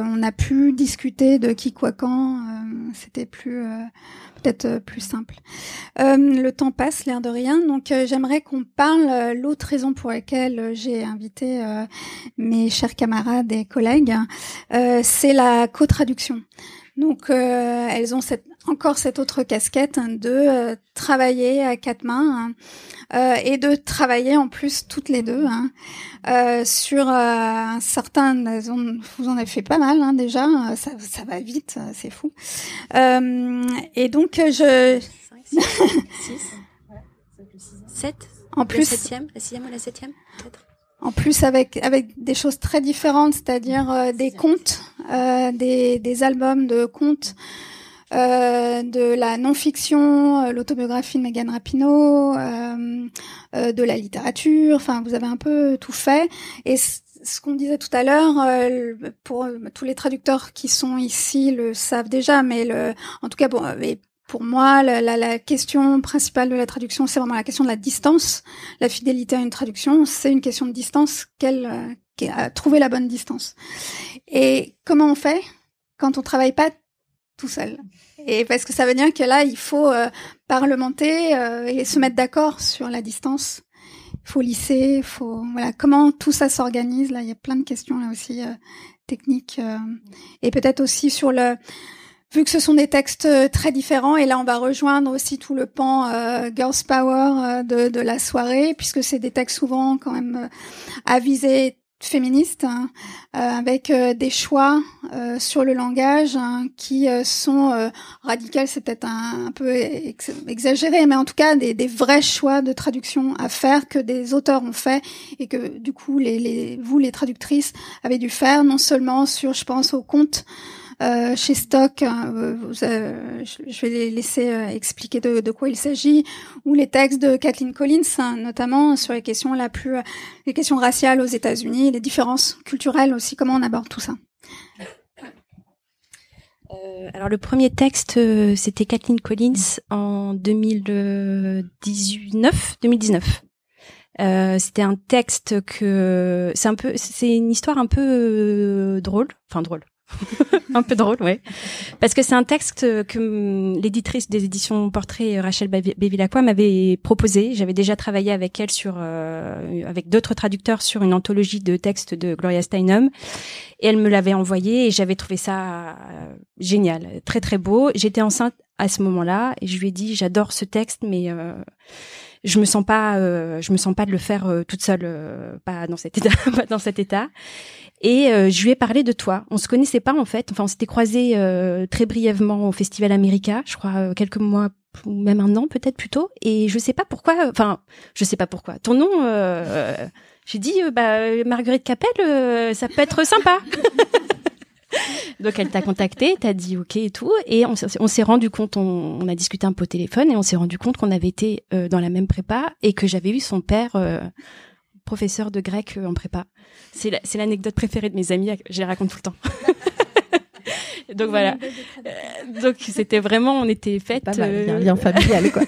on a pu discuter de qui, quoi, quand. C'était plus peut-être euh, plus simple. Euh, le temps passe, l'air de rien. Donc euh, j'aimerais qu'on parle. L'autre raison pour laquelle j'ai invité mes chers camarades et collègues, c'est la co-traduction. Donc elles ont cette, encore cette autre casquette de travailler à quatre mains hein, et de travailler en plus toutes les deux hein, sur un certain. Vous en avez fait pas mal hein, déjà. Ça, ça va vite, c'est fou. et donc je... 5, 6, 7 En plus... La septième, la sixième ou la septième, peut-être? En plus avec avec des choses très différentes, c'est-à-dire euh, des contes, euh, des, des albums de contes, euh, de la non-fiction, euh, l'autobiographie de Megan Rapinoe, euh, euh, de la littérature. Enfin, vous avez un peu tout fait. Et ce qu'on disait tout à l'heure, euh, pour tous les traducteurs qui sont ici le savent déjà, mais le, en tout cas, bon, pour moi, la, la, la, question principale de la traduction, c'est vraiment la question de la distance. La fidélité à une traduction, c'est une question de distance. Quelle, euh, trouver la bonne distance. Et comment on fait quand on travaille pas tout seul Et parce que ça veut dire que là, il faut euh, parlementer euh, et se mettre d'accord sur la distance. Il faut lisser, faut voilà comment tout ça s'organise. Là, il y a plein de questions là aussi euh, techniques et peut-être aussi sur le vu que ce sont des textes euh, très différents, et là on va rejoindre aussi tout le pan euh, Girls Power euh, de, de, la soirée, puisque c'est des textes souvent quand même euh, avisés féministes, hein, avec des choix sur le langage hein, qui sont radicaux, c'est peut-être un, peu exagéré, mais en tout cas des, vrais choix de traduction à faire que des auteurs ont fait et que du coup les, vous les traductrices avez dû faire, non seulement sur, je pense, au compte euh, chez Stock, hein, euh, je vais les laisser euh, expliquer de, quoi il s'agit, ou les textes de Kathleen Collins, hein, notamment sur les questions la plus, les questions raciales aux États-Unis, les différences culturelles aussi, comment on aborde tout ça. alors le premier texte, c'était Kathleen Collins en 2019, 2019. Euh, c'était un texte que c'est un peu, c'est une histoire un peu drôle, enfin drôle, un peu drôle, ouais. Parce que c'est un texte que l'éditrice des éditions Portrait, Rachel Bévilacqua, m'avait proposé. J'avais déjà travaillé avec elle sur, euh, avec d'autres traducteurs sur une anthologie de textes de Gloria Steinem. Et elle me l'avait envoyé et j'avais trouvé ça euh, génial, très très beau. J'étais enceinte à ce moment-là et je lui ai dit j'adore ce texte, mais euh, je me sens pas, je me sens pas de le faire toute seule, pas dans cet état, pas dans cet état. Et euh, je lui ai parlé de toi. On se connaissait pas en fait. Enfin, on s'était croisés euh, très brièvement au Festival America, je crois euh, quelques mois ou même un an peut-être plus tôt. Et je sais pas pourquoi. Enfin, je sais pas pourquoi. Ton nom, j'ai dit, bah Marguerite Capelle, ça peut être sympa. Donc elle t'a contacté, t'as dit ok et tout, et on, s'est rendu compte, on, on, a discuté un peu au téléphone et on s'est rendu compte qu'on avait été dans la même prépa et que j'avais eu son père professeur de grec euh, en prépa. C'est l'anecdote préférée de mes amis, je les raconte tout le temps. donc voilà. Euh, donc c'était vraiment, on était faites. Pas mal, un lien familial quoi.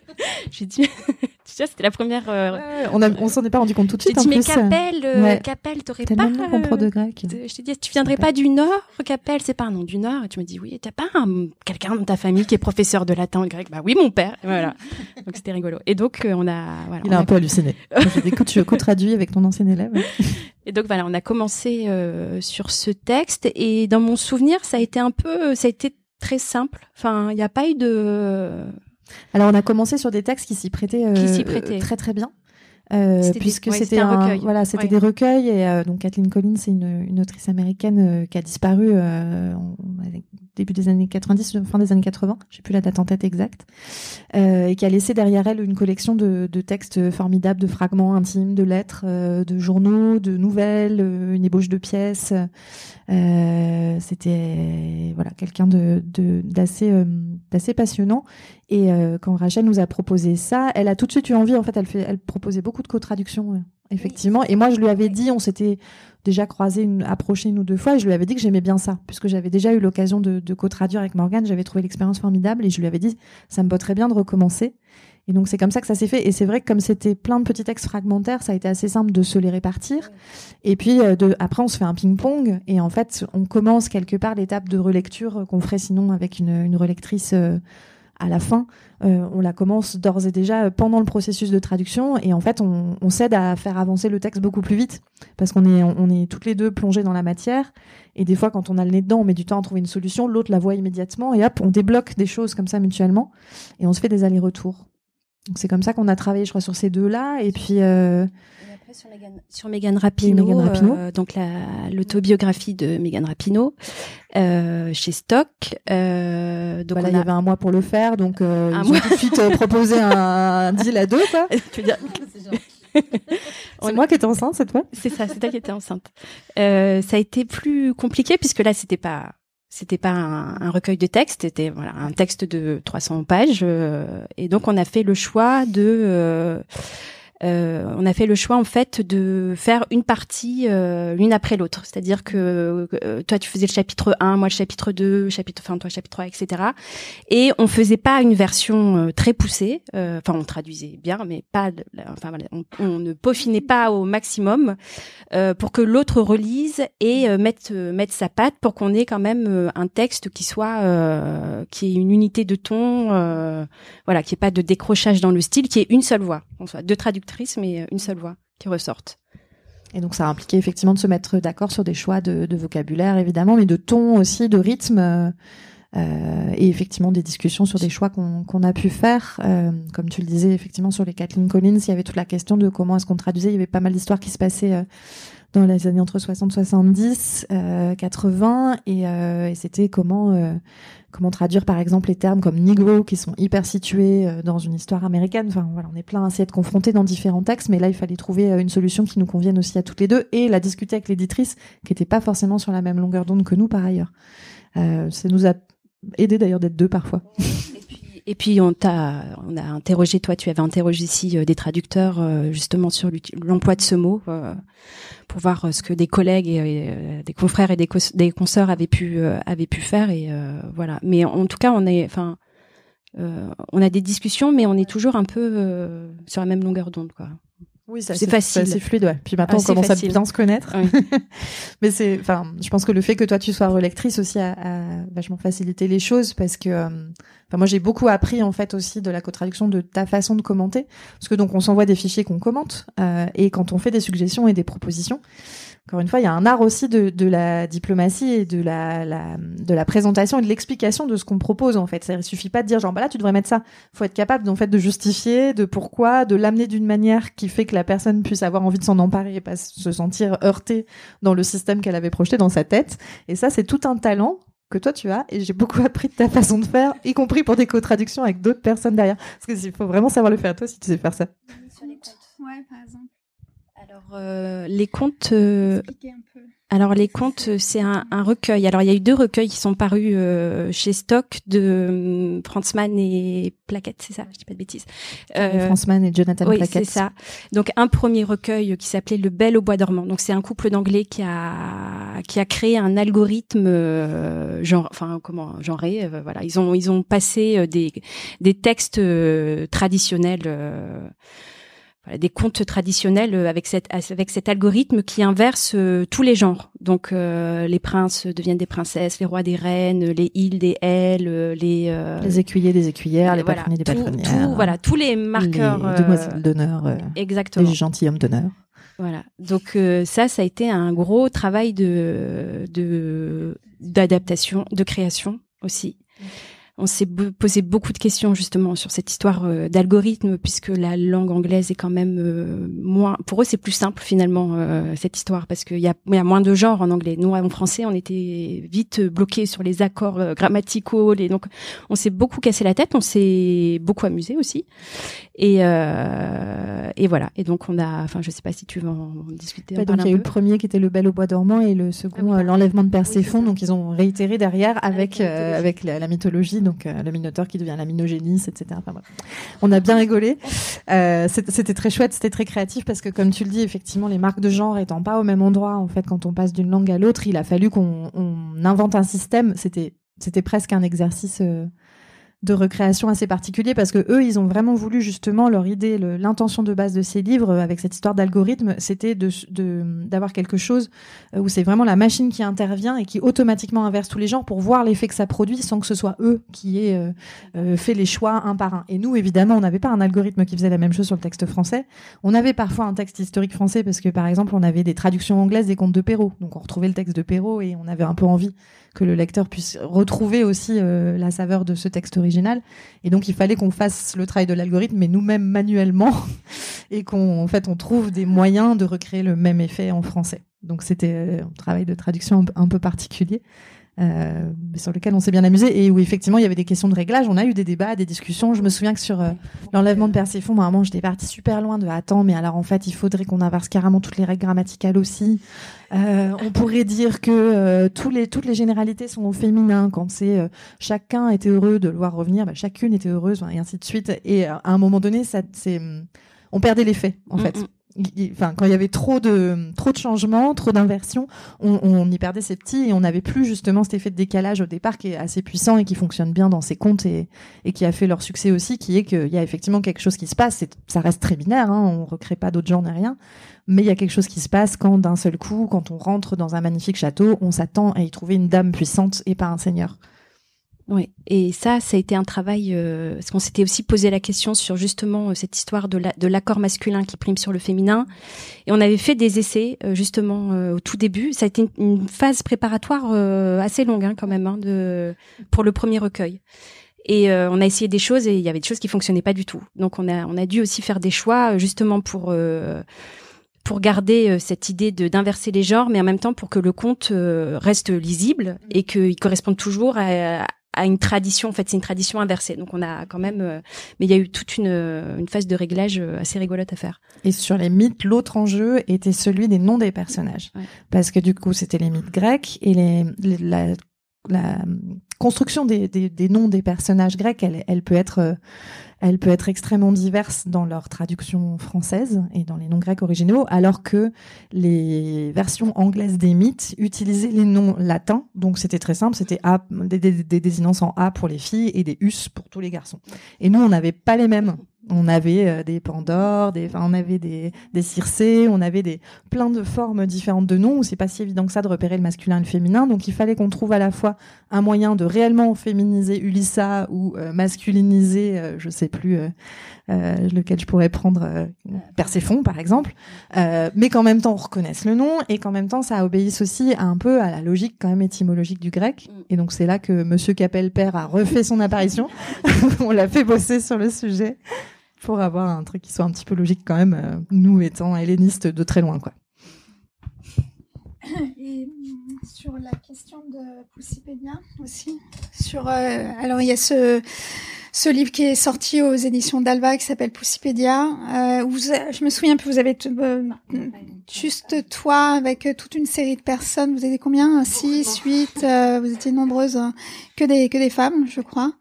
J'ai dit, vois, c'était la première. euh, Ouais, on a, on s'en est pas rendu compte tout de J'ai suite. dit en mais euh, Capelle, euh, ouais. Capelle, t'aurais pas. pro de euh, grec. de- Je t'ai dit, tu viendrais pas du Nord, Capelle? C'est pas un nom du Nord. Et tu me dis, oui, t'as pas un- quelqu'un dans ta famille qui est professeur de latin ou de grec Bah oui, mon père. Et Voilà. donc c'était rigolo. Et donc, euh, on a. Voilà, Il on a a- un peu halluciné. J'ai dit, écoute, tu co-traduis avec ton ancien élève. Et donc, voilà, on a commencé euh, sur ce texte. Et dans mon souvenir, ça a été un peu. Ça a été très simple. Enfin, il n'y a pas eu de. Alors, on a commencé sur des textes qui s'y prêtaient, euh, prêtaient. très très bien. Euh, puisque ouais, c'était voilà c'était Ouais. des recueils et euh, donc Kathleen Collins c'est une, une autrice américaine euh, qui a disparu en- début des années 90 fin des années 80 j'ai plus la date en tête exacte et qui a laissé derrière elle une collection de, de textes formidables de fragments intimes de lettres de journaux de nouvelles une ébauche de pièces c'était voilà quelqu'un de d'assez euh, d'assez passionnant et euh, quand Rachel nous a proposé ça, elle a tout de suite eu envie. En fait, elle, fait, elle proposait beaucoup de co-traductions, euh, effectivement. Et moi, je lui avais dit, on s'était déjà croisé, une, approché une ou deux fois, et je lui avais dit que j'aimais bien ça, puisque j'avais déjà eu l'occasion de, de co-traduire avec Morgane. J'avais trouvé l'expérience formidable, et je lui avais dit, ça me botterait bien de recommencer. Et donc c'est comme ça que ça s'est fait. Et c'est vrai que comme c'était plein de petits textes fragmentaires, ça a été assez simple de se les répartir. Et puis euh, après on se fait un ping-pong et en fait on commence quelque part l'étape de relecture euh, qu'on ferait sinon avec une, relectrice euh, à la fin. On la commence d'ores et déjà pendant le processus de traduction et en fait on, s'aide à faire avancer le texte beaucoup plus vite parce qu'on est est toutes les deux plongées dans la matière et des fois quand on a le nez dedans on met du temps à trouver une solution l'autre la voit immédiatement et hop on débloque des choses comme ça mutuellement et on se fait des allers-retours donc c'est comme ça qu'on a travaillé je crois sur ces deux là et puis euh, Et après, sur Megan, sur Megan Rapinoe, Megan Rapinoe. euh, donc la l'autobiographie de Megan Rapinoe euh, chez Stock. Euh, donc voilà, on il y a- avait un mois pour le faire, donc euh, Un ils mois. ont tout de suite euh, proposé un, un deal à deux. quoi. Tu veux dire- C'est moi qui étais enceinte cette fois. C'est ça, c'est toi qui étais enceinte. Euh, ça a été plus compliqué puisque là, c'était pas, c'était pas un, recueil de textes, c'était voilà un texte de 300 pages, euh, et donc on a fait le choix de, euh, on a fait le choix en fait de faire une partie euh, l'une après l'autre, c'est-à-dire que euh, toi tu faisais le chapitre 1, moi le chapitre 2, chapitre, enfin toi le chapitre 3, etc. Et on faisait pas une version euh, très poussée, euh, enfin on traduisait bien, mais pas, enfin on, ne peaufinait pas au maximum euh, pour que l'autre relise et mette mette sa patte pour qu'on ait quand même un texte qui soit qui ait une unité de ton, voilà, qui ait pas de décrochage dans le style, qui ait une seule voix, qu'on soit deux traductrices mais euh, une seule voix qui ressorte. Et donc ça a impliqué effectivement de se mettre d'accord sur des choix de, vocabulaire évidemment, mais de ton aussi, de rythme. euh, euh, et effectivement des discussions sur des choix qu'on a pu faire. Comme tu le disais, effectivement, sur les Kathleen Collins, il y avait toute la question de comment est-ce qu'on traduisait. Il y avait pas mal d'histoires qui se passaient dans les années entre 60, 70, euh, 80, et, euh, et c'était comment euh, comment traduire par exemple les termes comme Negro qui sont hyper situés euh, dans une histoire américaine. Enfin voilà, on est plein à s'y être confrontés dans différents textes, mais là il fallait trouver euh, une solution qui nous convienne aussi à toutes les deux et la discuter avec l'éditrice qui n'était pas forcément sur la même longueur d'onde que nous par ailleurs. Euh, ça nous a aidé d'ailleurs d'être deux parfois. Et puis, on t'a, on a interrogé, toi, tu avais interrogé ici euh, des traducteurs euh, justement sur l'emploi de ce mot euh, pour voir euh, ce que des collègues et euh, des confrères et des, des consoeurs avaient pu avaient pu faire et voilà. Mais en tout cas, on est, enfin, on a des discussions, mais on est toujours un peu sur la même longueur d'onde, quoi. Oui, C'est facile. C'est fluide, ouais. Puis maintenant, Assez on commence facile. à bien se connaître. Oui. Mais c'est, enfin, je pense que le fait que toi tu sois relectrice aussi a, a vachement facilité les choses parce que, euh, enfin, moi j'ai beaucoup appris en fait aussi de la co-traduction de ta façon de commenter parce que donc on s'envoie des fichiers qu'on commente euh, et quand on fait des suggestions et des propositions. Encore une fois, il y a un art aussi de, la diplomatie et de la, présentation et de l'explication de ce qu'on propose en fait. Ça, il suffit pas de dire genre bah là tu devrais mettre ça. Faut être capable en fait de justifier, de pourquoi, de l'amener d'une manière qui fait que la personne puisse avoir envie de s'en emparer et pas se sentir heurtée dans le système qu'elle avait projeté dans sa tête. Et ça, c'est tout un talent que toi tu as et j'ai beaucoup appris de ta façon de faire, y compris pour des co-traductions avec d'autres personnes derrière. Parce qu'il faut vraiment savoir le faire toi si tu sais faire ça. Ouais, par exemple. Alors, euh, les contes. euh, alors, les contes, c'est un, un recueil. Alors, il y a eu deux recueils qui sont parus euh, chez Stock de hum, Franz Mann et Plaquette, c'est ça Je dis pas de bêtises. Euh, Franzman et Jonathan oui, Plaquette. c'est ça. Donc un premier recueil qui s'appelait Le Bel au bois dormant. Donc c'est un couple d'anglais qui a qui a créé un algorithme euh, genre enfin comment genré euh, voilà, ils ont ils ont passé euh, des des textes euh, traditionnels euh, voilà, des contes traditionnels euh, avec cette avec cet algorithme qui inverse euh, tous les genres. Donc euh, les princes deviennent des princesses, les rois des reines, les îles des ailes, euh, les euh, Les écuyers, des écuyères, les voilà, des patronnières. tout- voilà, tous les marqueurs Les demoiselles d'honneur, exactement. les gentilshommes d'honneur. Voilà. Donc euh, ça, ça a été un gros travail de de d'adaptation, de création aussi. On s'est posé beaucoup de questions justement sur cette histoire euh, d'algorithme puisque la langue anglaise est quand même euh, moins. Pour eux, c'est plus simple finalement euh, cette histoire parce qu'il y a, y a moins de genres en anglais. Nous, en français, on était vite bloqués sur les accords grammaticaux. Les... Donc, on s'est beaucoup cassé la tête. On s'est beaucoup amusé aussi. Et et voilà. Et donc, on a. Enfin, je sais pas si tu veux en discuter. en Ouais, donc il y a eu le premier qui était le Bel au bois dormant et le second Ah oui, l'enlèvement de Perséphone. donc ils ont réitéré derrière avec Avec la mythologie, donc euh, Minotaure qui devient la etc. On a bien rigolé. Euh, c'était très chouette, c'était très créatif parce que comme tu le dis, effectivement, les marques de genre étant pas au même endroit, en fait, quand on passe d'une langue à l'autre, il a fallu qu'on on invente un système. C'était c'était presque un exercice. euh, de recréation assez particulier parce que eux, ils ont vraiment voulu justement leur idée, l'intention de base de ces livres euh, avec cette histoire d'algorithme, c'était de de- d'avoir quelque chose euh, où c'est vraiment la machine qui intervient et qui automatiquement inverse tous les genres pour voir l'effet que ça produit sans que ce soit eux qui aient euh, euh, fait les choix un par un. Et nous, évidemment, on n'avait pas un algorithme qui faisait la même chose sur le texte français. On avait parfois un texte historique français parce que, par exemple, on avait des traductions anglaises des contes de Perrault. Donc, on retrouvait le texte de Perrault et on avait un peu envie que le lecteur puisse retrouver aussi euh, la saveur de ce texte original. Et donc, il fallait qu'on fasse le travail de l'algorithme, mais nous-mêmes manuellement, et qu'on, en fait, on trouve des moyens de recréer le même effet en français. Donc, c'était euh, un travail de traduction un, peu- un peu particulier. Euh, sur lequel on s'est bien amusé et où effectivement il y avait des questions de réglage. On a eu des débats, des discussions. Je me souviens que sur euh, l'enlèvement de Perséphone, moi, à un moment, j'étais partie super loin de attends, mais alors en fait, il faudrait qu'on inverse carrément toutes les règles grammaticales aussi. Euh, on pourrait dire que euh, tous les, toutes les généralités sont au féminin quand c'est euh, chacun était heureux de le voir revenir, bah, chacune était heureuse et ainsi de suite. Et à un moment donné, ça, c'est, on perdait l'effet en Mm, fait. mm. Enfin, quand il y avait trop de trop de changements, trop d'inversions, on, y perdait ses petits et on n'avait plus justement cet effet de décalage au départ qui est assez puissant et qui fonctionne bien dans ces contes et, et qui a fait leur succès aussi, qui est qu'il y a effectivement quelque chose qui se passe. Ça reste très binaire, hein, on recrée pas d'autres genres ni rien, mais il y a quelque chose qui se passe quand d'un seul coup, quand on rentre dans un magnifique château, on s'attend à y trouver une dame puissante et pas un seigneur. Oui, et ça, ça a été un travail euh, parce qu'on s'était aussi posé la question sur justement euh, cette histoire de la- de l'accord masculin qui prime sur le féminin, et on avait fait des essais euh, justement euh, au tout début. Ça a été une, phase préparatoire euh, assez longue hein, quand même hein, de pour le premier recueil. Et on a essayé des choses et il y avait des choses qui fonctionnaient pas du tout. Donc on a on a dû aussi faire des choix justement pour pour garder cette idée d'inverser les genres, mais en même temps pour que le conte reste lisible et qu'il corresponde toujours à, à une tradition. En fait, c'est une tradition inversée. Donc, on a quand même, euh, mais il y a eu toute une, euh, une phase de réglage euh, assez rigolote à faire. Et sur les mythes, l'autre enjeu était celui des noms des personnages. Ouais. Parce que du coup, c'était les mythes grecs et les, les- la, la construction des, des, des noms des personnages grecs, elle, elle peut être, euh, elle peut être extrêmement diverse dans leur traduction française et dans les noms grecs originaux, alors que les versions anglaises des mythes utilisaient les noms latins. Donc c'était très simple, c'était des, des désinences en A pour les filles et des us pour tous les garçons. Et nous, on n'avait pas les mêmes. On avait euh, des Pandores, enfin, on avait des, des on avait des plein de formes différentes de noms où c'est pas si évident que ça de repérer le masculin et le féminin. Donc il fallait qu'on trouve à la fois un moyen de réellement féminiser Ulissa ou euh, masculiniser, euh, je sais plus euh, euh, lequel je pourrais prendre, euh, Perséphone par exemple, euh, mais qu'en même temps on reconnaisse le nom et qu'en même temps ça obéisse aussi un peu à la logique quand même étymologique du grec. Mm. Et donc c'est là que Monsieur Capel-Père a refait son apparition. on l'a fait bosser sur le sujet pour avoir un truc qui soit un petit peu logique quand même, euh, nous étant hellénistes de très loin, quoi. Et, sur la question de Poussipédia aussi. Sur, euh, alors il y a ce, ce livre qui est sorti aux éditions d'Alva qui s'appelle Poussipédia. Euh, vous, je me souviens plus, vous avez euh, juste toi avec toute une série de personnes. Vous étiez combien? Six, huit. Euh, vous étiez nombreuses, hein. que des que des femmes, je crois.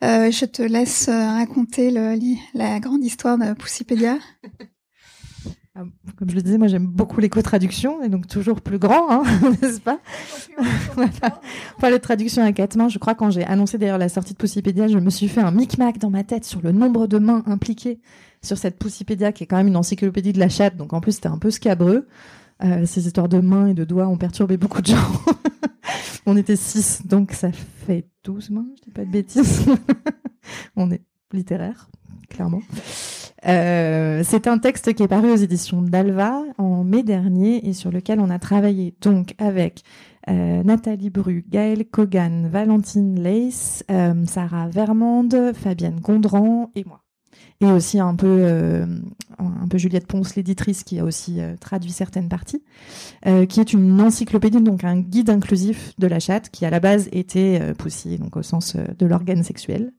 Je te laisse raconter le, la grande histoire de Poussipédia. Ah, comme je le disais, moi j'aime beaucoup l'éco-traduction, et donc toujours plus grand, hein, n'est-ce pas? Pas les traductions à quatre mains. Je crois quand j'ai annoncé d'ailleurs la sortie de Poussipédia, je me suis fait un micmac dans ma tête sur le nombre de mains impliquées sur cette Poussipédia, qui est quand même une encyclopédie de la chatte, donc en plus c'était un peu scabreux. Euh, ces histoires de mains et de doigts ont perturbé beaucoup de gens. On était six, donc ça fait douze mains, je dis pas de bêtises. On est littéraire, clairement. Euh, c'est un texte qui est paru aux éditions d'Alva en mai dernier et sur lequel on a travaillé donc avec euh, Nathalie Bru, Gaëlle Kogan, Valentine Leis, euh, Sarah Vermande, Fabienne Gondran et moi et aussi un peu euh, un peu Juliette Ponce l'éditrice qui a aussi euh, traduit certaines parties euh, qui est une encyclopédie donc un guide inclusif de la chatte qui à la base était euh, poussé donc au sens de l'organe sexuel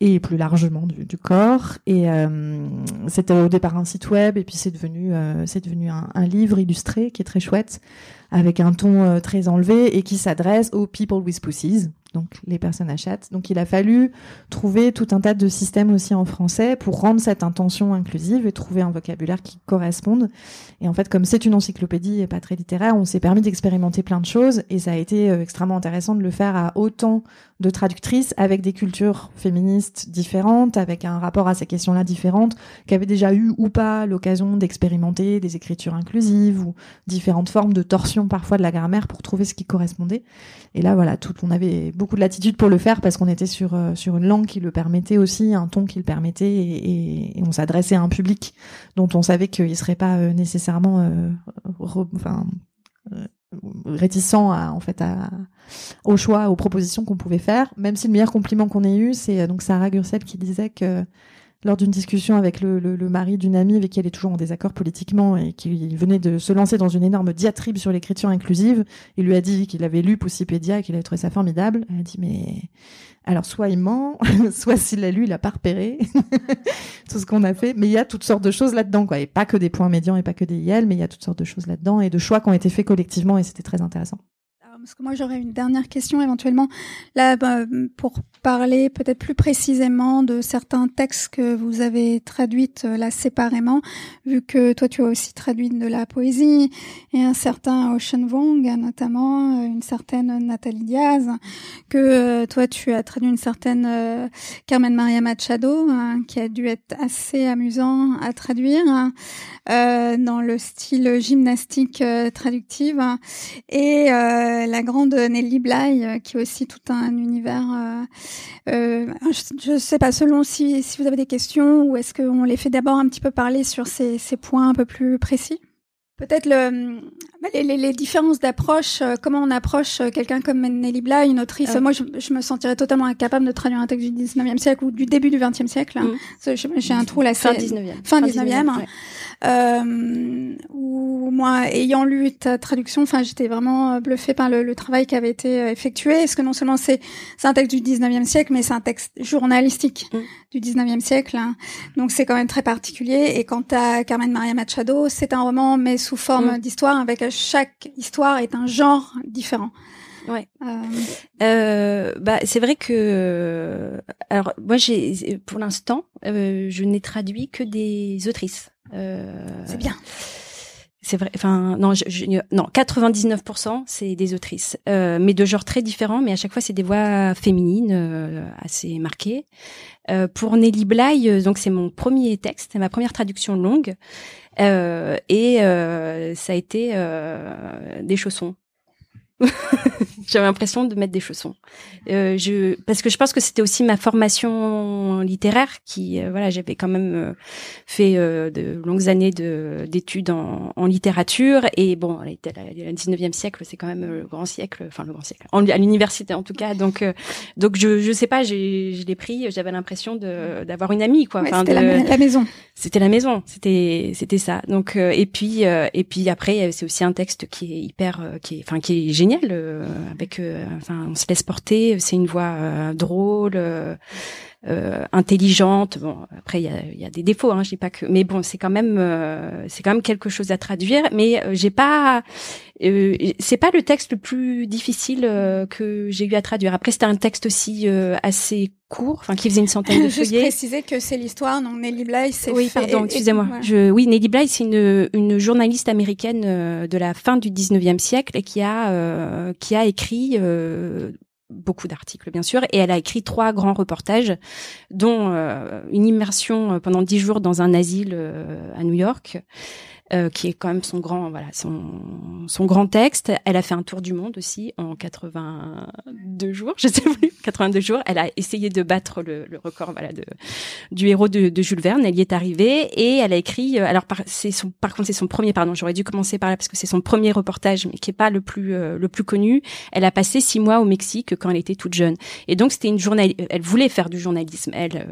et plus largement du, corps. Et c'était au départ un site web et puis c'est devenu c'est devenu un, livre illustré qui est très chouette avec un ton très enlevé et qui s'adresse aux people with pussies donc les personnes à chatte. Donc il a fallu trouver tout un tas de systèmes aussi en français pour rendre cette intention inclusive et trouver un vocabulaire qui corresponde. Et en fait, comme c'est une encyclopédie et pas très littéraire, on s'est permis d'expérimenter plein de choses et ça a été euh, extrêmement intéressant de le faire à autant de traductrices avec des cultures féministes différentes, avec un rapport à ces questions-là différentes, qui avaient déjà eu ou pas l'occasion d'expérimenter des écritures inclusives ou différentes formes de torsion parfois de la grammaire pour trouver ce qui correspondait. Et là, voilà, tout, on avait beaucoup de latitude pour le faire parce qu'on était sur euh, sur une langue qui le permettait aussi, un ton qui le permettait, et, on s'adressait à un public dont on savait qu'il serait pas euh, nécessairement, euh, enfin, réticent à, en fait au choix, aux propositions qu'on pouvait faire. Même si le meilleur compliment qu'on ait eu, c'est donc Sarah Gursel qui disait que lors d'une discussion avec le, mari d'une amie avec qui elle est toujours en désaccord politiquement et qui venait de se lancer dans une énorme diatribe sur l'écriture inclusive, il lui a dit qu'il avait lu Poussipédia et qu'il avait trouvé ça formidable. Elle a dit mais alors soit il ment, soit s'il l'a lu, il a pas repéré tout ce qu'on a fait. Mais il y a toutes sortes de choses là-dedans, quoi. Et pas que des points médians et pas que des IL, mais il y a toutes sortes de choses là-dedans et de choix qui ont été faits collectivement et c'était très intéressant parce que moi j'aurais une dernière question éventuellement là bah, pour parler peut-être plus précisément de certains textes que vous avez traduits euh, là séparément, vu que toi tu as aussi traduit de la poésie et un certain Ocean Wong notamment, euh, une certaine Nathalie Diaz, que euh, toi tu as traduit une certaine Carmen Maria Machado, hein, qui a dû être assez amusant à traduire hein, dans le style gymnastique traductive et la grande Nelly Bly, euh, qui est aussi tout un univers. Euh, euh, je ne sais pas, selon si, si vous avez des questions ou est-ce qu'on les fait d'abord un petit peu parler sur ces, ces points un peu plus précis? Peut-être le, bah, les, les, différences d'approche, comment on approche quelqu'un comme Nelly Bly, une autrice. Moi, je, je, me sentirais totalement incapable de traduire un texte du 19e siècle ou du début du 20e siècle. Mmh. J'ai un trou là. Fin 19e. Fin 19e. Euh, où moi, ayant lu ta traduction, enfin, j'étais vraiment bluffée par le, le, travail qui avait été effectué. Est-ce que non seulement c'est un texte du 19e siècle, mais c'est un texte journalistique mm. du 19e siècle. Hein. Donc c'est quand même très particulier. Et quant à Carmen Maria Machado, c'est un roman, mais sous forme mm. d'histoire, avec chaque histoire est un genre différent. Ouais. Euh... Euh, bah c'est vrai que alors moi j'ai pour l'instant euh, je n'ai traduit que des autrices. Euh, c'est bien. C'est vrai. Enfin, non, je, je, non, 99% c'est des autrices, euh, mais de genres très différents. Mais à chaque fois, c'est des voix féminines euh, assez marquées. Euh, pour Nelly Bly, euh, donc c'est mon premier texte, c'est ma première traduction longue, euh, et ça a été des chaussons. J'avais l'impression de mettre des chaussons. Euh, je, parce que je pense que c'était aussi ma formation littéraire qui, euh, voilà, j'avais quand même euh, fait euh, de longues années de d'études en, en, littérature et bon, le 19e siècle, c'est quand même le grand siècle, enfin le grand siècle, en, à l'université en tout cas. Donc, donc je, je sais pas, je l'ai pris, j'avais l'impression de d'avoir une amie quoi. Ouais, c'était la, la, maison. C'était la maison, c'était c'était ça. Donc et puis et puis après, c'est aussi un texte qui est hyper, qui est, enfin qui est génial génial. avec, enfin, on se laisse porter. C'est une voix drôle. Euh, intelligente. Bon, après il y a, y a, des défauts, hein, je dis pas que, mais bon, c'est quand même euh, c'est quand même quelque chose à traduire. Mais euh, j'ai pas, c'est pas le texte le plus difficile que j'ai eu à traduire. Après c'était un texte aussi assez court, enfin qui faisait une centaine de feuillets. Juste préciser que c'est l'histoire. Donc Nelly Bly, c'est oui, pardon, excusez-moi. Je, oui, Nelly Bly, c'est une, une journaliste américaine de la fin du 19e siècle et qui a qui a écrit beaucoup d'articles bien sûr, et elle a écrit trois grands reportages, dont euh, une immersion euh, pendant dix jours dans un asile euh, à New York, euh, qui est quand même son grand, voilà, son, son grand texte. Elle a fait un tour du monde aussi en 82 jours, je sais plus, 82 jours. Elle a essayé de battre le, le record, voilà, de, du héros de, de, Jules Verne. Elle y est arrivée et elle a écrit. Euh, alors, c'est son, par contre, c'est son premier, pardon, j'aurais dû commencer par là parce que c'est son premier reportage, mais qui est pas le plus, euh, le plus connu. Elle a passé six mois au Mexique quand elle était toute jeune. Et donc, c'était une journal, elle voulait faire du journalisme. Elle,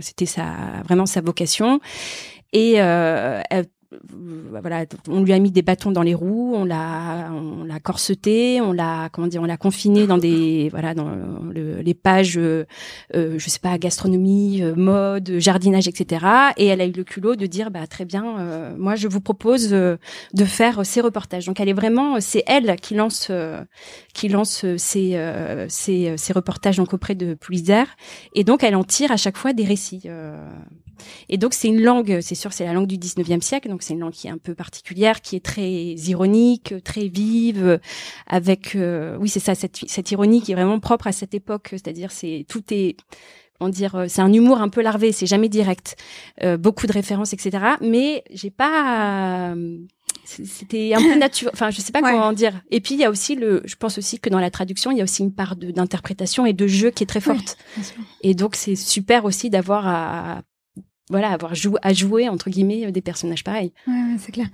c'était sa, vraiment sa vocation. Et euh, voilà, on lui a mis des bâtons dans les roues, on l'a, on l'a corseté, on l'a, comment dire, on l'a confiné dans des, voilà, dans les pages, euh, euh, je sais pas, gastronomie, euh, mode, jardinage, etc. Et elle a eu le culot de dire, bah très bien, euh, moi je vous propose de faire ces reportages. Donc elle est vraiment, c'est elle qui lance, qui lance ces, ces, ces reportages donc auprès de Pulitzer, et donc elle en tire à chaque fois des récits. Et donc c'est une langue, c'est sûr, c'est la langue du 19e siècle, donc c'est une langue qui est un peu particulière, qui est très ironique, très vive, avec, euh, oui, c'est ça, cette, cette ironie qui est vraiment propre à cette époque, c'est-à-dire c'est tout est on dire euh, c'est un humour un peu larvé, c'est jamais direct, euh, beaucoup de références, etc. Mais j'ai pas c'était un peu naturel enfin je sais pas comment dire. Et puis il y a aussi le je pense aussi que dans la traduction il y a aussi une part d'interprétation et de jeu qui est très forte. et donc c'est super aussi d'avoir à voilà, avoir joué à jouer entre guillemets euh, des personnages pareils. Ouais, ouais c'est clair.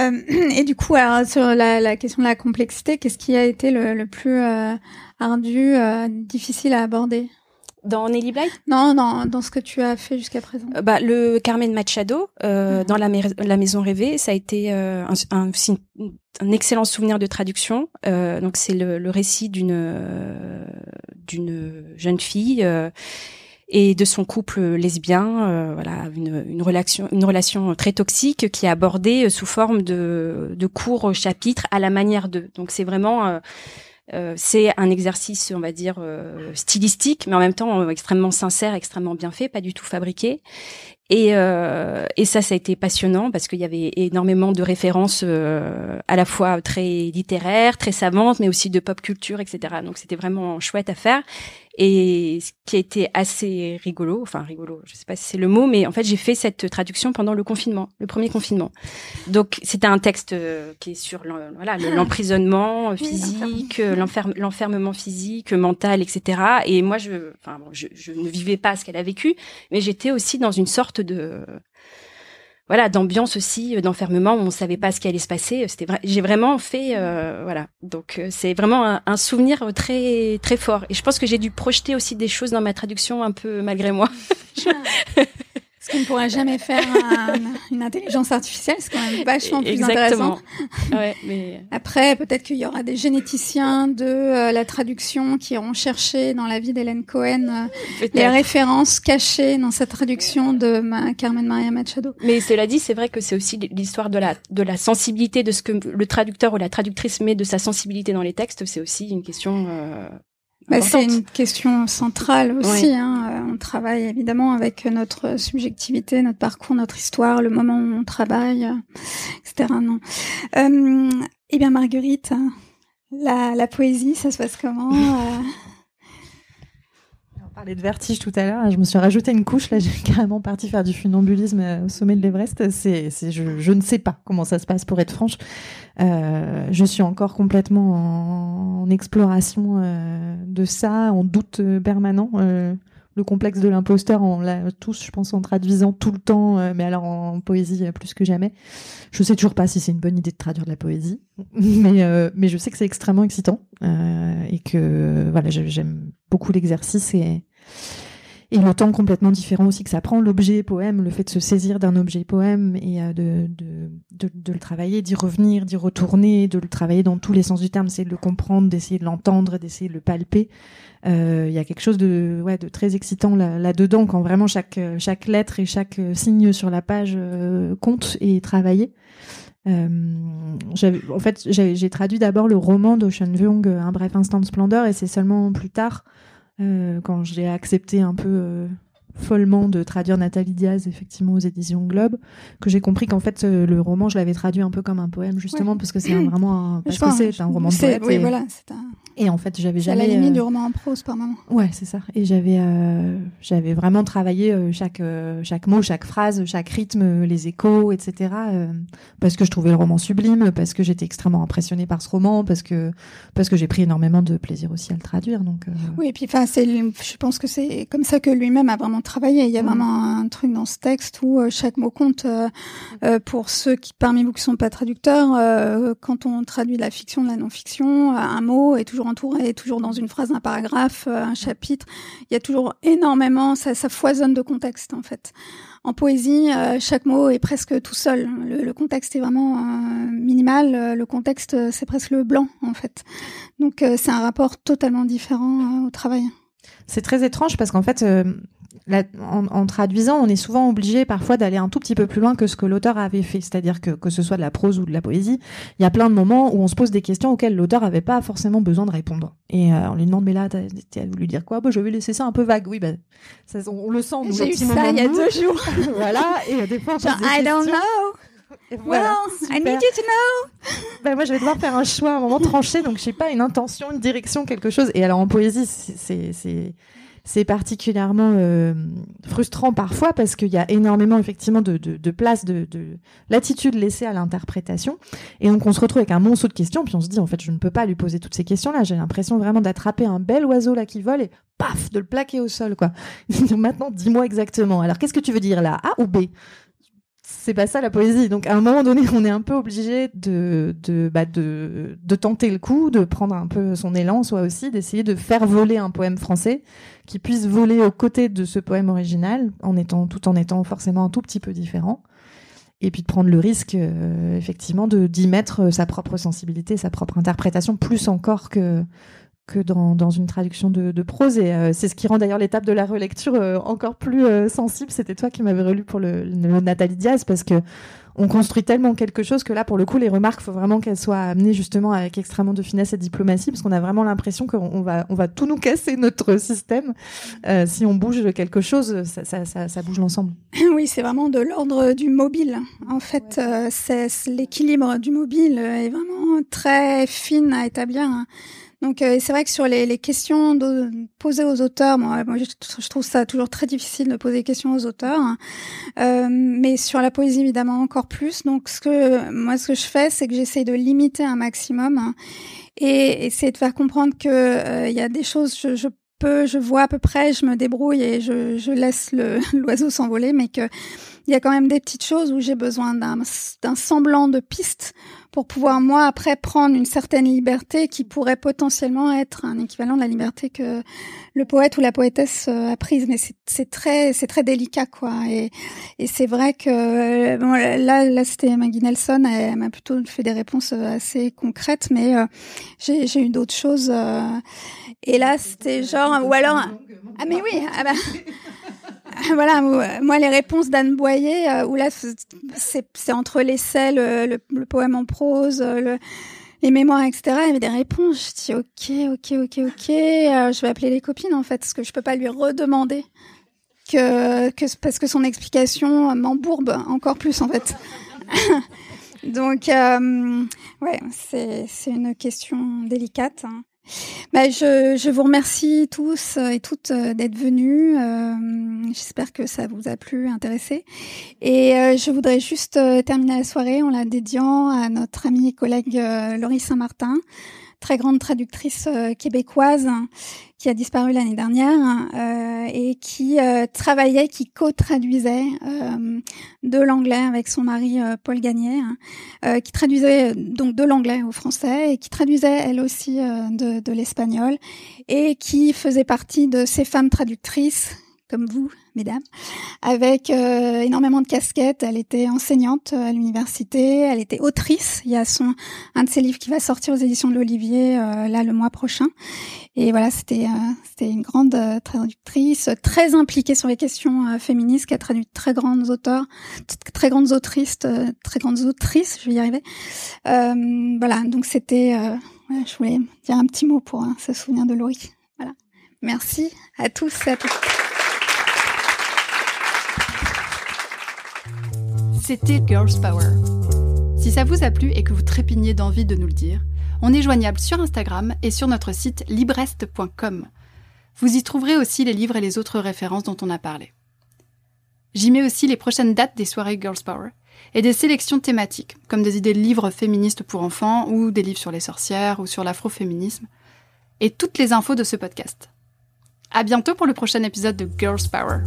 Euh, et du coup, alors, sur la, la, question de la complexité, qu'est-ce qui a été le, le plus euh, ardu, euh, difficile à aborder? Dans Nelly Bly Non, non, dans ce que tu as fait jusqu'à présent. Euh, bah, le Carmen Machado, euh, dans la, la, Maison rêvée, ça a été un, un, un, excellent souvenir de traduction. donc c'est le, le, récit d'une d'une jeune fille et de son couple lesbien, euh, voilà, une, relation, une relation très toxique qui est abordée euh, sous forme de, courts chapitres à la manière de. Donc c'est vraiment euh, c'est un exercice, on va dire, stylistique, mais en même temps extrêmement sincère, extrêmement bien fait, pas du tout fabriqué. Et, et ça, ça a été passionnant parce qu'il y avait énormément de références à la fois très littéraires, très savantes, mais aussi de pop culture, etc. Donc c'était vraiment chouette à faire. Et ce qui a été assez rigolo, enfin rigolo, je sais pas si c'est le mot, mais en fait j'ai fait cette traduction pendant le confinement, le premier confinement. Donc c'était un texte euh, qui est sur voilà l'emprisonnement physique, l'enfermement physique, mental, etc. Et moi je, enfin je, je ne vivais pas ce qu'elle a vécu, mais j'étais aussi dans une sorte de voilà d'ambiance aussi euh, d'enfermement où on savait pas ce qui allait se passer c'était vrai j'ai vraiment fait euh, voilà. Donc euh, c'est vraiment un, souvenir très très fort. Et je pense que j'ai dû projeter aussi des choses dans ma traduction un peu malgré moi. Ah. Ce qu'on ne pourra jamais faire une intelligence artificielle, c'est quand même vachement plus intéressant. Ouais, mais... Après, peut-être qu'il y aura des généticiens de euh, la traduction qui auront cherché dans la vie d'Hélène Cohen euh, les références cachées dans cette traduction de ma Carmen Maria Machado. Mais cela dit, c'est vrai que c'est aussi l'histoire de la de la sensibilité de ce que le traducteur ou la traductrice met de sa sensibilité dans les textes. C'est aussi une question euh, bah, c'est une question centrale aussi. Hein. Euh, on travaille évidemment avec notre subjectivité, notre parcours, notre histoire, le moment où on travaille, euh, etc. Non. Euh, eh bien, Marguerite, la, la, poésie, ça se passe comment euh On parlait de vertige tout à l'heure. Je me suis rajouté une couche. Là, j'ai carrément parti faire du funambulisme au sommet de l'Everest. C'est, je, ne sais pas comment ça se passe, pour être franche. Euh, je suis encore complètement en, exploration euh, de ça, en doute euh, permanent. le complexe de l'imposteur, on l'a tous, je pense, en traduisant tout le temps, mais alors en, poésie plus que jamais. Je sais toujours pas si c'est une bonne idée de traduire de la poésie, mais mais je sais que c'est extrêmement excitant et que voilà, j'aime beaucoup l'exercice et et le temps complètement différent aussi que ça prend, l'objet poème, le fait de se saisir d'un objet poème et euh, de, de, de, le travailler, d'y revenir, d'y retourner, de le travailler dans tous les sens du terme, c'est de le comprendre, d'essayer de l'entendre, d'essayer de le palper. Euh, il y a quelque chose de, ouais, de très excitant là-dedans quand vraiment chaque, chaque lettre et chaque signe sur la page euh, compte et est travaillé. Euh, en fait, j'ai traduit d'abord le roman d'Ocean Vuong, Un bref instant de splendeur, et c'est seulement plus tard euh, quand j'ai accepté un peu euh, follement de traduire Nathalie Diaz effectivement aux éditions Globe que j'ai compris qu'en fait euh, le roman je l'avais traduit un peu comme un poème justement parce que c'est vraiment un, parce que c'est un roman de poète oui, voilà, c'est un et en fait, j'avais jamais. à la limite du roman en prose par moment. Ouais, c'est ça. Et j'avais, euh, j'avais vraiment travaillé euh, chaque euh, chaque mot, chaque phrase, chaque rythme, les échos, etc. parce que je trouvais le roman sublime, parce que j'étais extrêmement impressionnée par ce roman, parce que parce que j'ai pris énormément de plaisir aussi à le traduire. Donc. Oui, et puis enfin, c'est, je pense que c'est comme ça que lui-même a vraiment travaillé. Il y a vraiment un truc dans ce texte où chaque mot compte. pour ceux qui parmi vous qui sont pas traducteurs, quand on traduit de la fiction, de la non-fiction, un mot est toujours entouré, toujours dans une phrase, un paragraphe, euh, un chapitre. Il y a toujours énormément, ça, ça foisonne de contexte en fait. En poésie, euh, chaque mot est presque tout seul. Le, contexte est vraiment euh, minimal. Le contexte, c'est presque le blanc en fait. Donc c'est un rapport totalement différent au travail. C'est très étrange parce qu'en fait, en, traduisant, on est souvent obligé parfois d'aller un tout petit peu plus loin que ce que l'auteur avait fait. C'est-à-dire que que ce soit de la prose ou de la poésie, il y a plein de moments où on se pose des questions auxquelles l'auteur avait pas forcément besoin de répondre. Et euh, on lui demande mais là, t'as voulu dire quoi? Bah, je vais laisser ça un peu vague. Oui, bah, ça, on, le sent. J'ai eu ça il y a deux jours. voilà. Et des fois, Genre, I don't know. Well, I need you to know. ben moi, je vais devoir faire un choix, un moment tranché, donc je sais pas une intention, une direction, quelque chose. Et alors en poésie, c'est c'est particulièrement euh, frustrant parfois parce qu'il y a énormément effectivement de, de, de place, de, de latitude laissée à l'interprétation. Et donc on se retrouve avec un monceau de questions, puis on se dit en fait je ne peux pas lui poser toutes ces questions-là. J'ai l'impression vraiment d'attraper un bel oiseau là qui vole et paf de le plaquer au sol quoi. Maintenant dis-moi exactement. Alors qu'est-ce que tu veux dire là A ou B? C'est pas ça la poésie. Donc à un moment donné, on est un peu obligé bah, de tenter le coup, de prendre un peu son élan, soit aussi d'essayer de faire voler un poème français qui puisse voler aux côtés de ce poème original, en étant tout en étant forcément un tout petit peu différent. Et puis de prendre le risque, euh, effectivement, d'y mettre sa propre sensibilité, sa propre interprétation, plus encore que que dans, dans une traduction de, de prose. Et euh, c'est ce qui rend d'ailleurs l'étape de la relecture euh, encore plus euh, sensible. C'était toi qui m'avais relu pour le, le, Nathalie Diaz parce que on construit tellement quelque chose que là, pour le coup, les remarques, faut vraiment qu'elles soient amenées justement avec extrêmement de finesse et de diplomatie, parce qu'on a vraiment l'impression qu'on va, on va tout nous casser notre système. si on bouge quelque chose, ça, ça, ça, ça bouge l'ensemble. Oui, c'est vraiment de l'ordre du mobile. En fait, c'est l'équilibre du mobile est vraiment très fine à établir. Donc euh, c'est vrai que sur les, les questions posées aux auteurs, moi, je, trouve ça toujours très difficile de poser des questions aux auteurs, hein. euh, mais sur la poésie évidemment encore plus. Donc ce que moi ce que je fais, c'est que j'essaie de limiter un maximum hein, et essayer de faire comprendre que euh, il y a des choses je, je peux, je vois à peu près, je me débrouille et je, je laisse l'oiseau s'envoler, mais que il y a quand même des petites choses où j'ai besoin d'un semblant de piste pour pouvoir moi après prendre une certaine liberté qui pourrait potentiellement être un équivalent de la liberté que le poète ou la poétesse euh, a prise. Mais c'est très c'est très délicat quoi. Et, et c'est vrai que bon, là là c'était Maggie Nelson. Elle, m'a plutôt fait des réponses euh, assez concrètes. Mais euh, j'ai eu d'autres choses et là c'était genre ou alors ah mais oui ah bah voilà, moi les réponses d'Anne Boyer, euh, où là c'est entre l'essai, le, le, poème en prose, euh, le, les mémoires, etc. Il y avait des réponses. Je dis ok, ok, ok, ok. Euh, je vais appeler les copines en fait, parce que je peux pas lui redemander que, parce que son explication m'embourbe encore plus en fait. Donc ouais, c'est c'est une question délicate. Hein. Bah, je, vous remercie tous et toutes euh, d'être venus. Euh, J'espère que ça vous a plu, intéressé. Et euh, je voudrais juste euh, terminer la soirée en la dédiant à notre amie et collègue Laurie Saint-Martin, très grande traductrice québécoise qui a disparu l'année dernière euh, et qui euh, travaillait, qui co-traduisait euh, de l'anglais avec son mari Paul Gagné, hein, qui traduisait donc de l'anglais au français et qui traduisait elle aussi de, de l'espagnol et qui faisait partie de ces femmes traductrices comme vous, mesdames, avec euh, énormément de casquettes. Elle était enseignante à l'université, elle était autrice. Il y a un de ses livres qui va sortir aux éditions de l'Olivier euh, là le mois prochain. Et voilà, c'était euh, c'était une grande traductrice, très impliquée sur les questions féministes, qui a traduit très grandes auteurs, très grandes autrices, très grandes autrices. Je vais y arriver. voilà, donc c'était. je voulais dire un petit mot pour se souvenir de Laurie. Voilà. Merci à tous à toutes. C'était Girls Power. Si ça vous a plu et que vous trépignez d'envie de nous le dire, on est joignable sur Instagram et sur notre site librest.com. Vous y trouverez aussi les livres et les autres références dont on a parlé. J'y mets aussi les prochaines dates des soirées Girls Power et des sélections thématiques, comme des idées de livres féministes pour enfants ou des livres sur les sorcières ou sur l'afroféminisme, et toutes les infos de ce podcast. À bientôt pour le prochain épisode de Girls Power.